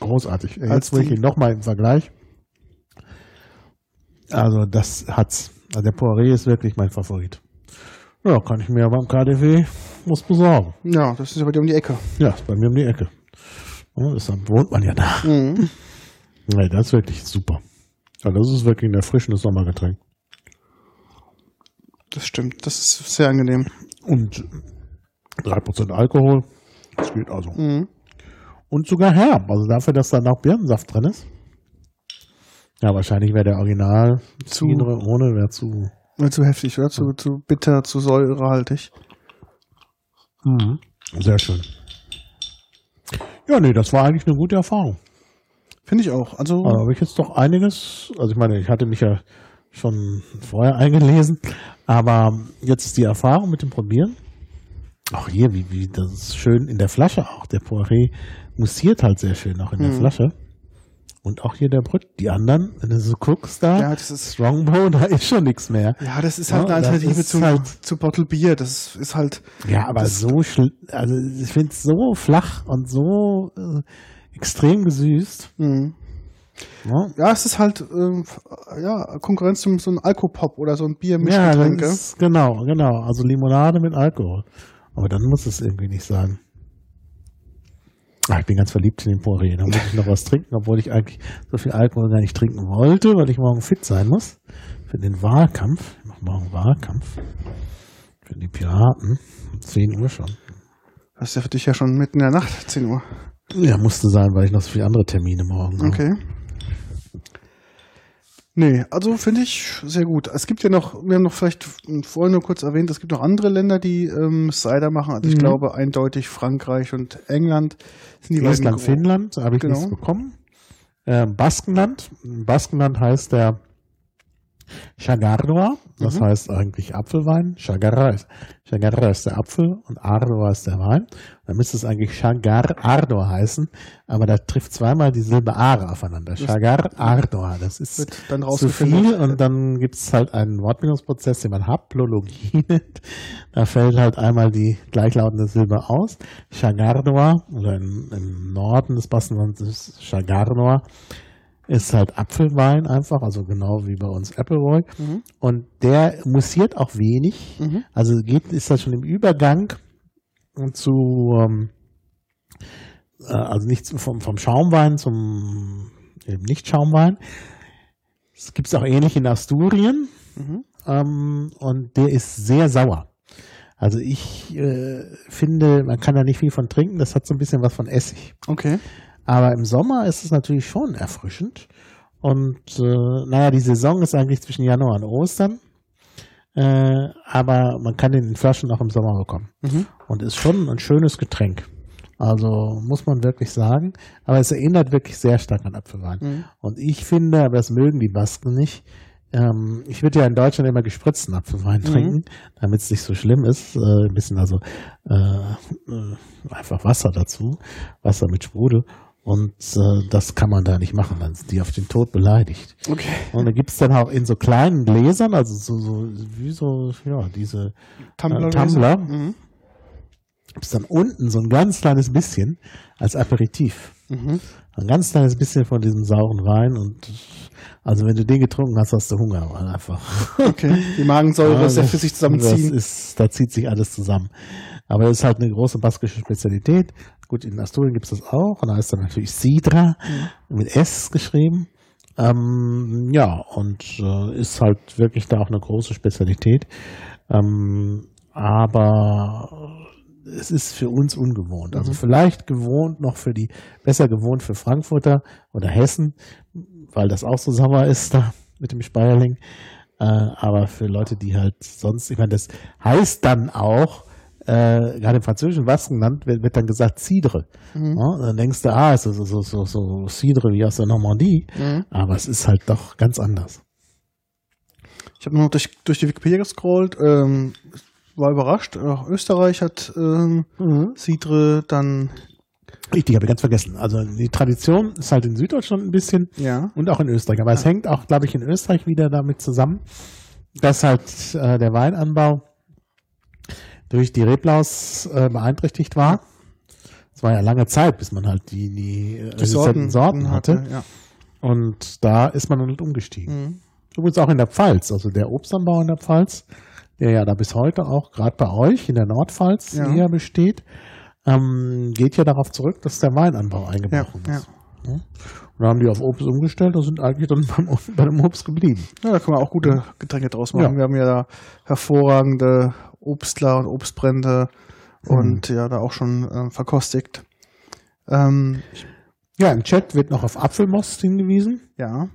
Großartig. als Jetzt will ich ihn nochmal im Vergleich. Also das hat's. Also der Poiré ist wirklich mein Favorit. Ja, kann ich mir beim KDW was besorgen. Ja, das ist ja bei dir um die Ecke. Ja, ist bei mir um die Ecke. Ja, deshalb wohnt man ja da. Mhm. [LAUGHS] Nee, das ist wirklich super. Ja, das ist wirklich ein erfrischendes Sommergetränk. Das stimmt, das ist sehr angenehm. Und 3% Alkohol. Das geht also. Mhm. Und sogar herb. Also dafür, dass da noch Birnensaft drin ist. Ja, wahrscheinlich wäre der Original Zu- Cidre ohne wäre zu. War Zu heftig, oder? Zu, zu bitter, zu säurehaltig. Sehr schön. Ja, nee, das war eigentlich eine gute Erfahrung. Finde ich auch. Also, Da habe ich jetzt doch einiges, also ich meine, ich hatte mich ja schon vorher eingelesen, aber jetzt ist die Erfahrung mit dem Probieren. Auch hier, wie, wie das ist schön in der Flasche auch. Der Poiré mussiert halt sehr schön auch in der Mhm. Flasche. Und auch hier der Brück. Die anderen, wenn du so guckst da, ja, das ist, Strongbow, da ist schon nichts mehr. ja, das ist halt Ja, eine Alternative zu, halt- zu Bottle Bier. Das ist halt, Ja, aber so also ich finde es so flach und so äh, extrem gesüßt. mh. Ne? ja, es ist halt, ähm, ja, Konkurrenz zum so ein Alkopop oder so ein Ja, Biermischgetränk. das ist, genau, genau. Also Limonade mit Alkohol. Aber dann muss es irgendwie nicht sein. Ah, ich bin ganz verliebt in den Poré. Da muss ich noch was trinken, obwohl ich eigentlich so viel Alkohol gar nicht trinken wollte, weil ich morgen fit sein muss. Für den Wahlkampf. Ich mache morgen Wahlkampf. Für die Piraten. 10 Uhr schon. Das ist ja für dich ja schon mitten in der Nacht, 10 Uhr. Ja, musste sein, weil ich noch so viele andere Termine morgen habe. Okay. Nee, also finde ich sehr gut. Es gibt ja noch, wir haben noch vielleicht vorhin nur kurz erwähnt, es gibt noch andere Länder, die ähm, Cider machen. Also ich Mhm. glaube eindeutig Frankreich und England sind die Estland, Finnland, habe ich Genau. nichts bekommen. Ähm, Baskenland. Baskenland heißt der Chagardoa, das Mhm. heißt eigentlich Apfelwein. Chagarra ist, Chagarra ist der Apfel und Ardoa ist der Wein. Dann müsste es eigentlich Chagar Ardoa heißen, aber da trifft zweimal die Silbe Are aufeinander. Chagar Ardoa, das ist zu viel und dann gibt es halt einen Wortbildungsprozess, den man Haplologie [LAUGHS] nennt. Da fällt halt einmal die gleichlautende Silbe aus. Chagardoa oder im, im Norden des Baskenlands ist Chagardoa ist halt Apfelwein einfach, also genau wie bei uns Appleboy. Mhm. Und der mussiert auch wenig. Mhm. Also geht, ist das schon im Übergang zu, ähm, äh, also nicht vom, vom Schaumwein zum eben Nicht-Schaumwein. Das gibt es auch ähnlich in Asturien. Mhm. Ähm, und der ist sehr sauer. Also ich äh, finde, man kann da nicht viel von trinken. Das hat so ein bisschen was von Essig. Okay. Aber im Sommer ist es natürlich schon erfrischend. Und äh, naja, die Saison ist eigentlich zwischen Januar und Ostern. Äh, aber man kann den in Flaschen auch im Sommer bekommen. Mhm. Und ist schon ein schönes Getränk. Also muss man wirklich sagen. Aber es erinnert wirklich sehr stark an Apfelwein. Mhm. Und ich finde, aber das mögen die Basken nicht. Ähm, ich würde ja in Deutschland immer gespritzten Apfelwein Mhm. trinken, damit es nicht so schlimm ist. Äh, ein bisschen also äh, äh, einfach Wasser dazu, Wasser mit Sprudel. Und äh, das kann man da nicht machen, dann sind die auf den Tod beleidigt. Okay. Und da gibt's dann auch in so kleinen Gläsern, also so, so wie so, ja, diese Tumbler. Äh, Tumbler. Mhm. gibt's dann unten so ein ganz kleines bisschen als Aperitif. Mhm. Ein ganz kleines bisschen von diesem sauren Wein und also wenn du den getrunken hast, hast du Hunger, weil einfach. Okay. Die Magensäure [LAUGHS] Ja, sehr das- für sich Das zusammenziehen. ist, da zieht sich alles zusammen. Aber es ist halt eine große baskische Spezialität. Gut, in Asturien gibt's das auch. Und da ist dann natürlich Sidra mit S geschrieben. Ähm, ja, und äh, ist halt wirklich da auch eine große Spezialität. Ähm, aber es ist für uns ungewohnt. Also Mhm. vielleicht gewohnt noch für die, besser gewohnt für Frankfurter oder Hessen, weil das auch so sauer ist da mit dem Speierling. Äh, aber für Leute, die halt sonst, ich meine, das heißt dann auch, äh, gerade im französischen Baskenland wird, wird dann gesagt Cidre. Mhm. Ja, dann denkst du, ah, ist so, so, so, so Cidre wie aus der Normandie. Mhm. Aber es ist halt doch ganz anders. Ich habe noch durch, durch die Wikipedia gescrollt, ähm, war überrascht. Auch Österreich hat ähm, Sidre dann, Richtig, habe ich ganz vergessen. Also die Tradition ist halt in Süddeutschland ein bisschen ja. und auch in Österreich. Aber es hängt auch, glaube ich, in Österreich wieder damit zusammen, dass halt äh, der Weinanbau durch die Reblaus äh, beeinträchtigt war. Es war ja lange Zeit, bis man halt die, die äh, resistenten Sorten hatte. Ja. Und da ist man dann halt umgestiegen. Mhm. Übrigens auch in der Pfalz, also der Obstanbau in der Pfalz, der ja da bis heute auch gerade bei euch in der Nordpfalz Ja. eher besteht, ähm, geht ja darauf zurück, dass der Weinanbau eingebrochen ja. ist. Ja. Und da haben die auf Obst umgestellt und sind eigentlich dann beim, bei dem Obst geblieben. ja, da kann man auch gute Getränke draus machen. Ja. Wir haben ja da hervorragende Obstler und Obstbrände und ja, da auch schon ähm, verkostigt. Ähm, Ja, im Chat wird noch auf Apfelmost hingewiesen. ja,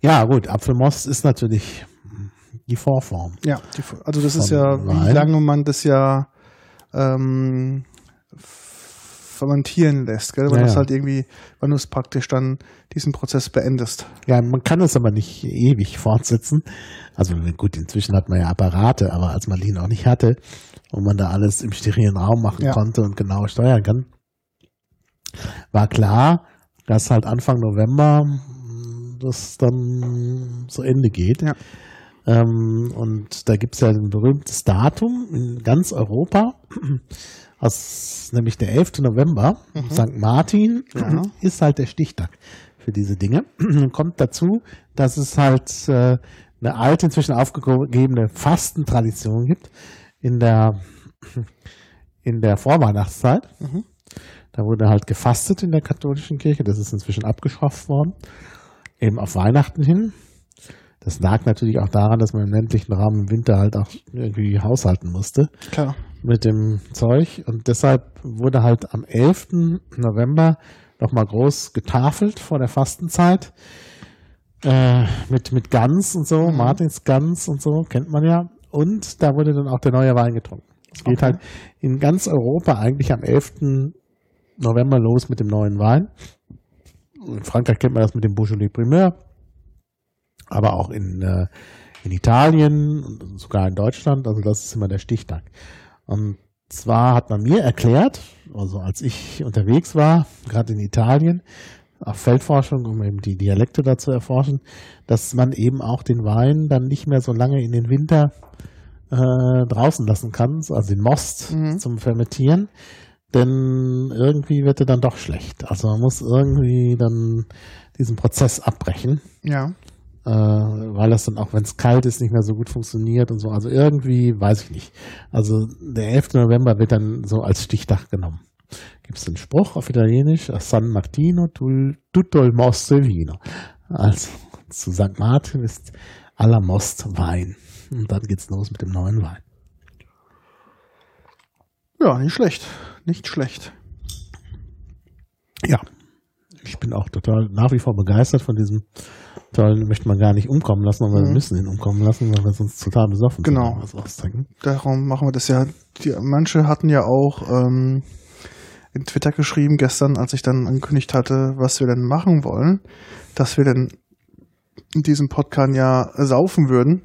Ja, gut, Apfelmost ist natürlich die Vorform. ja. Die, also das ist ja, wie Wein. lange man das ja ähm, fermentieren lässt, gell? Weil Ja, das halt irgendwie, wann du es praktisch dann diesen Prozess beendest. Ja, man kann es aber nicht ewig fortsetzen. Also gut, inzwischen hat man ja Apparate, aber als man die noch nicht hatte und man da alles im sterilen Raum machen Ja. konnte und genau steuern kann, war klar, dass halt Anfang November mh, das dann zu Ende geht. Ja. Ähm, und da gibt's ja ein berühmtes Datum in ganz Europa, aus, nämlich der 11. November, St. Martin, Ja. ist halt der Stichtag für diese Dinge. Kommt dazu, dass es halt äh, eine alte, inzwischen aufgegebene Fastentradition gibt in der, in der Vorweihnachtszeit. Mhm. Da wurde halt gefastet in der katholischen Kirche. Das ist inzwischen abgeschafft worden. Eben auf Weihnachten hin. Das lag natürlich auch daran, dass man im ländlichen Raum im Winter halt auch irgendwie haushalten musste Klar. Mit dem Zeug. Und deshalb wurde halt am 11. November nochmal groß getafelt vor der Fastenzeit. Äh, mit, mit Gans und so, Mhm. Martins Gans und so, kennt man ja. Und da wurde dann auch der neue Wein getrunken. Es geht Okay. halt in ganz Europa eigentlich am 11. November los mit dem neuen Wein. In Frankreich kennt man das mit dem Beaujolais Primeur, aber auch in, äh, in Italien und sogar in Deutschland. Also das ist immer der Stichtag. Und zwar hat man mir erklärt, also als ich unterwegs war, gerade in Italien, auf Feldforschung, um eben die Dialekte da zu erforschen, dass man eben auch den Wein dann nicht mehr so lange in den Winter äh, draußen lassen kann, also den Most Mhm. zum Fermentieren, denn irgendwie wird er dann doch schlecht. Also man muss irgendwie dann diesen Prozess abbrechen, Ja. Äh, weil das dann auch, wenn es kalt ist, nicht mehr so gut funktioniert und so. Also irgendwie, weiß ich nicht. Also der 11. November wird dann so als Stichtag genommen. Gibt es einen Spruch auf Italienisch, a San Martino tutto il mosto vino. Also zu St. Martin ist aller Most Wein. Und dann geht's los mit dem neuen Wein. Ja, nicht schlecht. Nicht schlecht. Ja, ich bin auch total nach wie vor begeistert von diesem tollen, möchte man gar nicht umkommen lassen, aber wir Mhm. müssen ihn umkommen lassen, weil wir sonst total besoffen sind, Genau. wir was austrinken. Darum machen wir das ja. Die, manche hatten ja auch ähm, in Twitter geschrieben gestern, als ich dann angekündigt hatte, was wir denn machen wollen, dass wir denn in diesem Podcast ja saufen würden.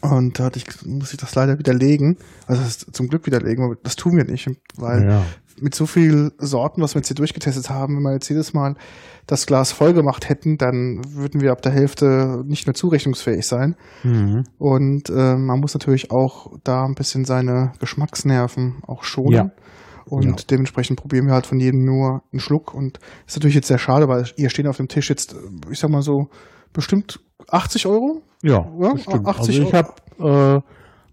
Und da hatte ich, muss ich das leider widerlegen. Also zum Glück widerlegen, aber das tun wir nicht, weil ja. mit so viel Sorten, was wir jetzt hier durchgetestet haben, wenn wir jetzt jedes Mal das Glas voll gemacht hätten, dann würden wir ab der Hälfte nicht mehr zurechnungsfähig sein. Mhm. Und äh, man muss natürlich auch da ein bisschen seine Geschmacksnerven auch schonen. Ja. Und Ja. dementsprechend probieren wir halt von jedem nur einen Schluck. Und ist natürlich jetzt sehr schade, weil hier stehen auf dem Tisch jetzt, äh, ich sag mal so, bestimmt 80 Euro. Ja, Ja, bestimmt. 80 also ich habe äh,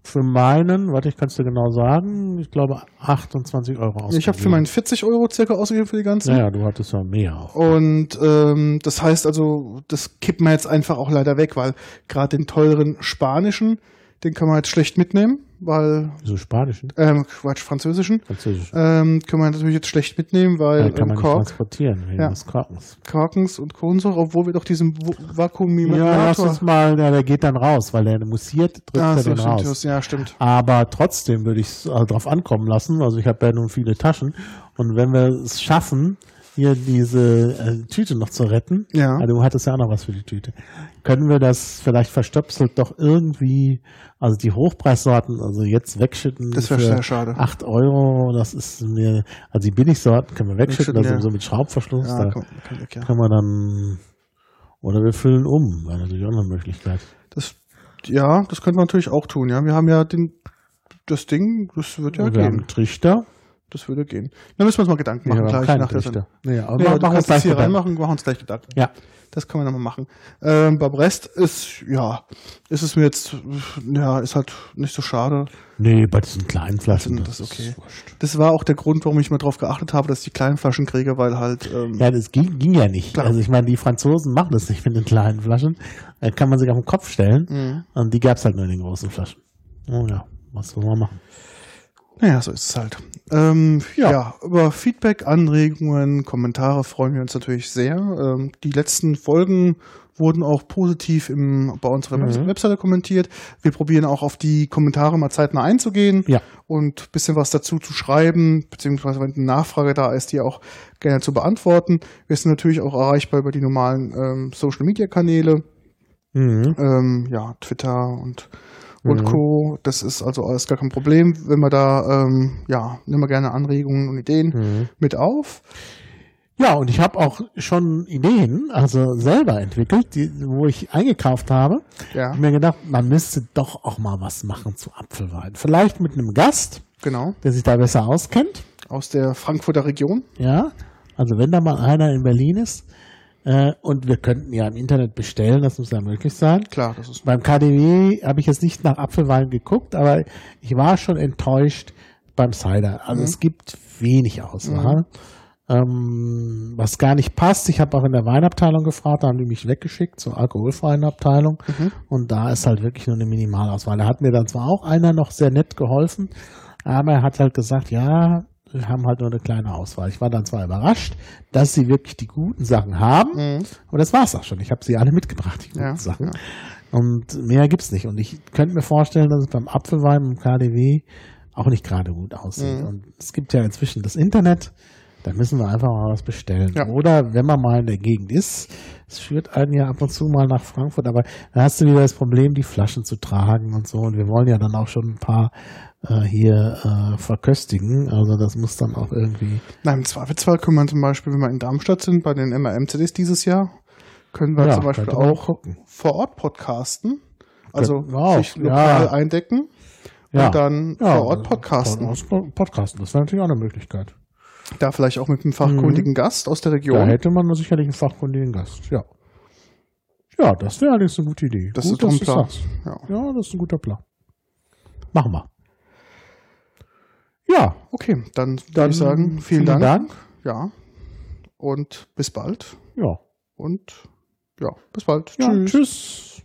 für meinen, warte, ich kann es dir genau sagen, ich glaube 28 Euro ausgegeben. Ich habe für meinen 40 Euro circa ausgegeben für die ganzen. Naja, du hattest ja mehr auch. Und ähm, das heißt also, das kippen wir jetzt einfach auch leider weg, weil gerade den teuren spanischen, den kann man jetzt schlecht mitnehmen, weil, Wieso Spanischen? ähm, Quatsch, französischen, Französisch. ähm, kann man natürlich jetzt schlecht mitnehmen, weil ja, kann ähm, man nicht Kork, transportieren wegen Ja. des Korkens. Korkens und Kohlensäure, obwohl wir doch diesen Ja, lass Vakuumimator... uns mal, ja, der geht dann raus, weil der mussiert, drückt ah, er so, den stimmt, raus. ja, stimmt. Aber trotzdem würde ich es also drauf ankommen lassen. Also ich habe ja nun viele Taschen. Und wenn wir es schaffen, hier diese äh, Tüte noch zu retten, Ja. ah, du hattest ja auch noch was für die Tüte, können wir das vielleicht verstöpselt doch irgendwie, also die Hochpreissorten, also jetzt wegschütten Das wäre sehr schade. 8 Euro, das ist mir, also die Billigsorten können wir wegschütten, Wegschütten, also ja. so mit Schraubverschluss, Ja, da komm, kann weg, ja. können wir dann, oder wir füllen um, wäre natürlich auch eine Möglichkeit. Das, ja, das könnte man natürlich auch tun, ja. Wir haben ja den, das Ding, das wird ja wir haben gehen. einen Trichter. Das würde gehen. Da müssen wir uns mal Gedanken machen, haben gleich nach der Trichter. Nee, aber Ja, machen wir es gleich hier Gedanken. reinmachen, machen uns gleich Gedanken. Ja. Das können wir nochmal machen. Ähm, beim Rest ist, ja, ist es mir jetzt, ja, ist halt nicht so schade. Nee, bei diesen kleinen Flaschen. Das ist okay. wurscht. Das war auch der Grund, warum ich mal drauf geachtet habe, dass ich die kleinen Flaschen kriege, weil halt, ähm, Ja, das ging, ging ja nicht. Klar. Also ich meine, die Franzosen machen das nicht mit den kleinen Flaschen. Da kann man sich auf den Kopf stellen. Mhm. Und die gab's halt nur in den großen Flaschen. Oh ja, was soll man machen? Naja, so ist es halt. Ähm, ja. Ja. über Feedback, Anregungen, Kommentare freuen wir uns natürlich sehr. Ähm, die letzten Folgen wurden auch positiv im, bei unserer Mhm. Webseite kommentiert. Wir probieren auch auf die Kommentare mal zeitnah einzugehen. Ja. und bisschen was dazu zu schreiben, beziehungsweise wenn eine Nachfrage da ist, die auch gerne zu beantworten. Wir sind natürlich auch erreichbar über die normalen ähm, Social Media Kanäle, Mhm. ähm, ja, Twitter und und Mhm. Co. Das ist also alles gar kein Problem, wenn wir da, ähm, ja, nehmen wir gerne Anregungen und Ideen Mhm. mit auf. Ja, und ich habe auch schon Ideen, also selber entwickelt, die, wo ich eingekauft habe. Ja, Ich mir gedacht, man müsste doch auch mal was machen zu Apfelwein. Vielleicht mit einem Gast, genau. der sich da besser auskennt. Aus der Frankfurter Region. Ja, also wenn da mal einer in Berlin ist äh, und wir könnten ja im Internet bestellen, das muss ja möglich sein. Klar, das ist. Beim KDW habe ich jetzt nicht nach Apfelwein geguckt, aber ich war schon enttäuscht, beim Cider. Also Mhm. es gibt wenig Auswahl. Ähm, was gar nicht passt, ich habe auch in der Weinabteilung gefragt, da haben die mich weggeschickt zur alkoholfreien Abteilung Mhm. und da ist halt wirklich nur eine Minimalauswahl. Da hat mir dann zwar auch einer noch sehr nett geholfen, aber er hat halt gesagt, ja, haben halt nur eine kleine Auswahl. Ich war dann zwar überrascht, dass sie wirklich die guten Sachen haben, Mhm. aber das war's auch schon. Ich habe sie alle mitgebracht, die guten Ja, Sachen. ja. Und mehr gibt's nicht. Und ich könnte mir vorstellen, dass es beim Apfelwein im KDW auch nicht gerade gut aussieht. Mhm. Und es gibt ja inzwischen das Internet. Da müssen wir einfach mal was bestellen. Ja. Oder wenn man mal in der Gegend ist, es führt einen ja ab und zu mal nach Frankfurt, aber da hast du wieder das Problem, die Flaschen zu tragen und so. Und wir wollen ja dann auch schon ein paar äh, hier äh, verköstigen. Also das muss dann auch irgendwie. Na, im Zweifelsfall können wir zum Beispiel, wenn wir in Darmstadt sind, bei den MRM-CDs dieses Jahr, können wir ja, zum Beispiel auch gucken. vor Ort podcasten. Also auch, sich lokal ja. eindecken Ja. und dann Ja, vor Ort podcasten. Pod- Podcasten, das wäre natürlich auch eine Möglichkeit. Da vielleicht auch mit einem fachkundigen Gast aus der Da Region. hätte man sicherlich einen fachkundigen Gast, ja. Ja, das wäre allerdings eine gute Idee. Das Gut, ist ein Plan. Ja. Ja, das ist ein guter Plan. Machen wir. Ja, Okay, dann würde dann ich sagen, vielen, vielen Dank. Dank. Ja. Und bis bald. Ja, Und ja, bis bald. ja Tschüss. tschüss.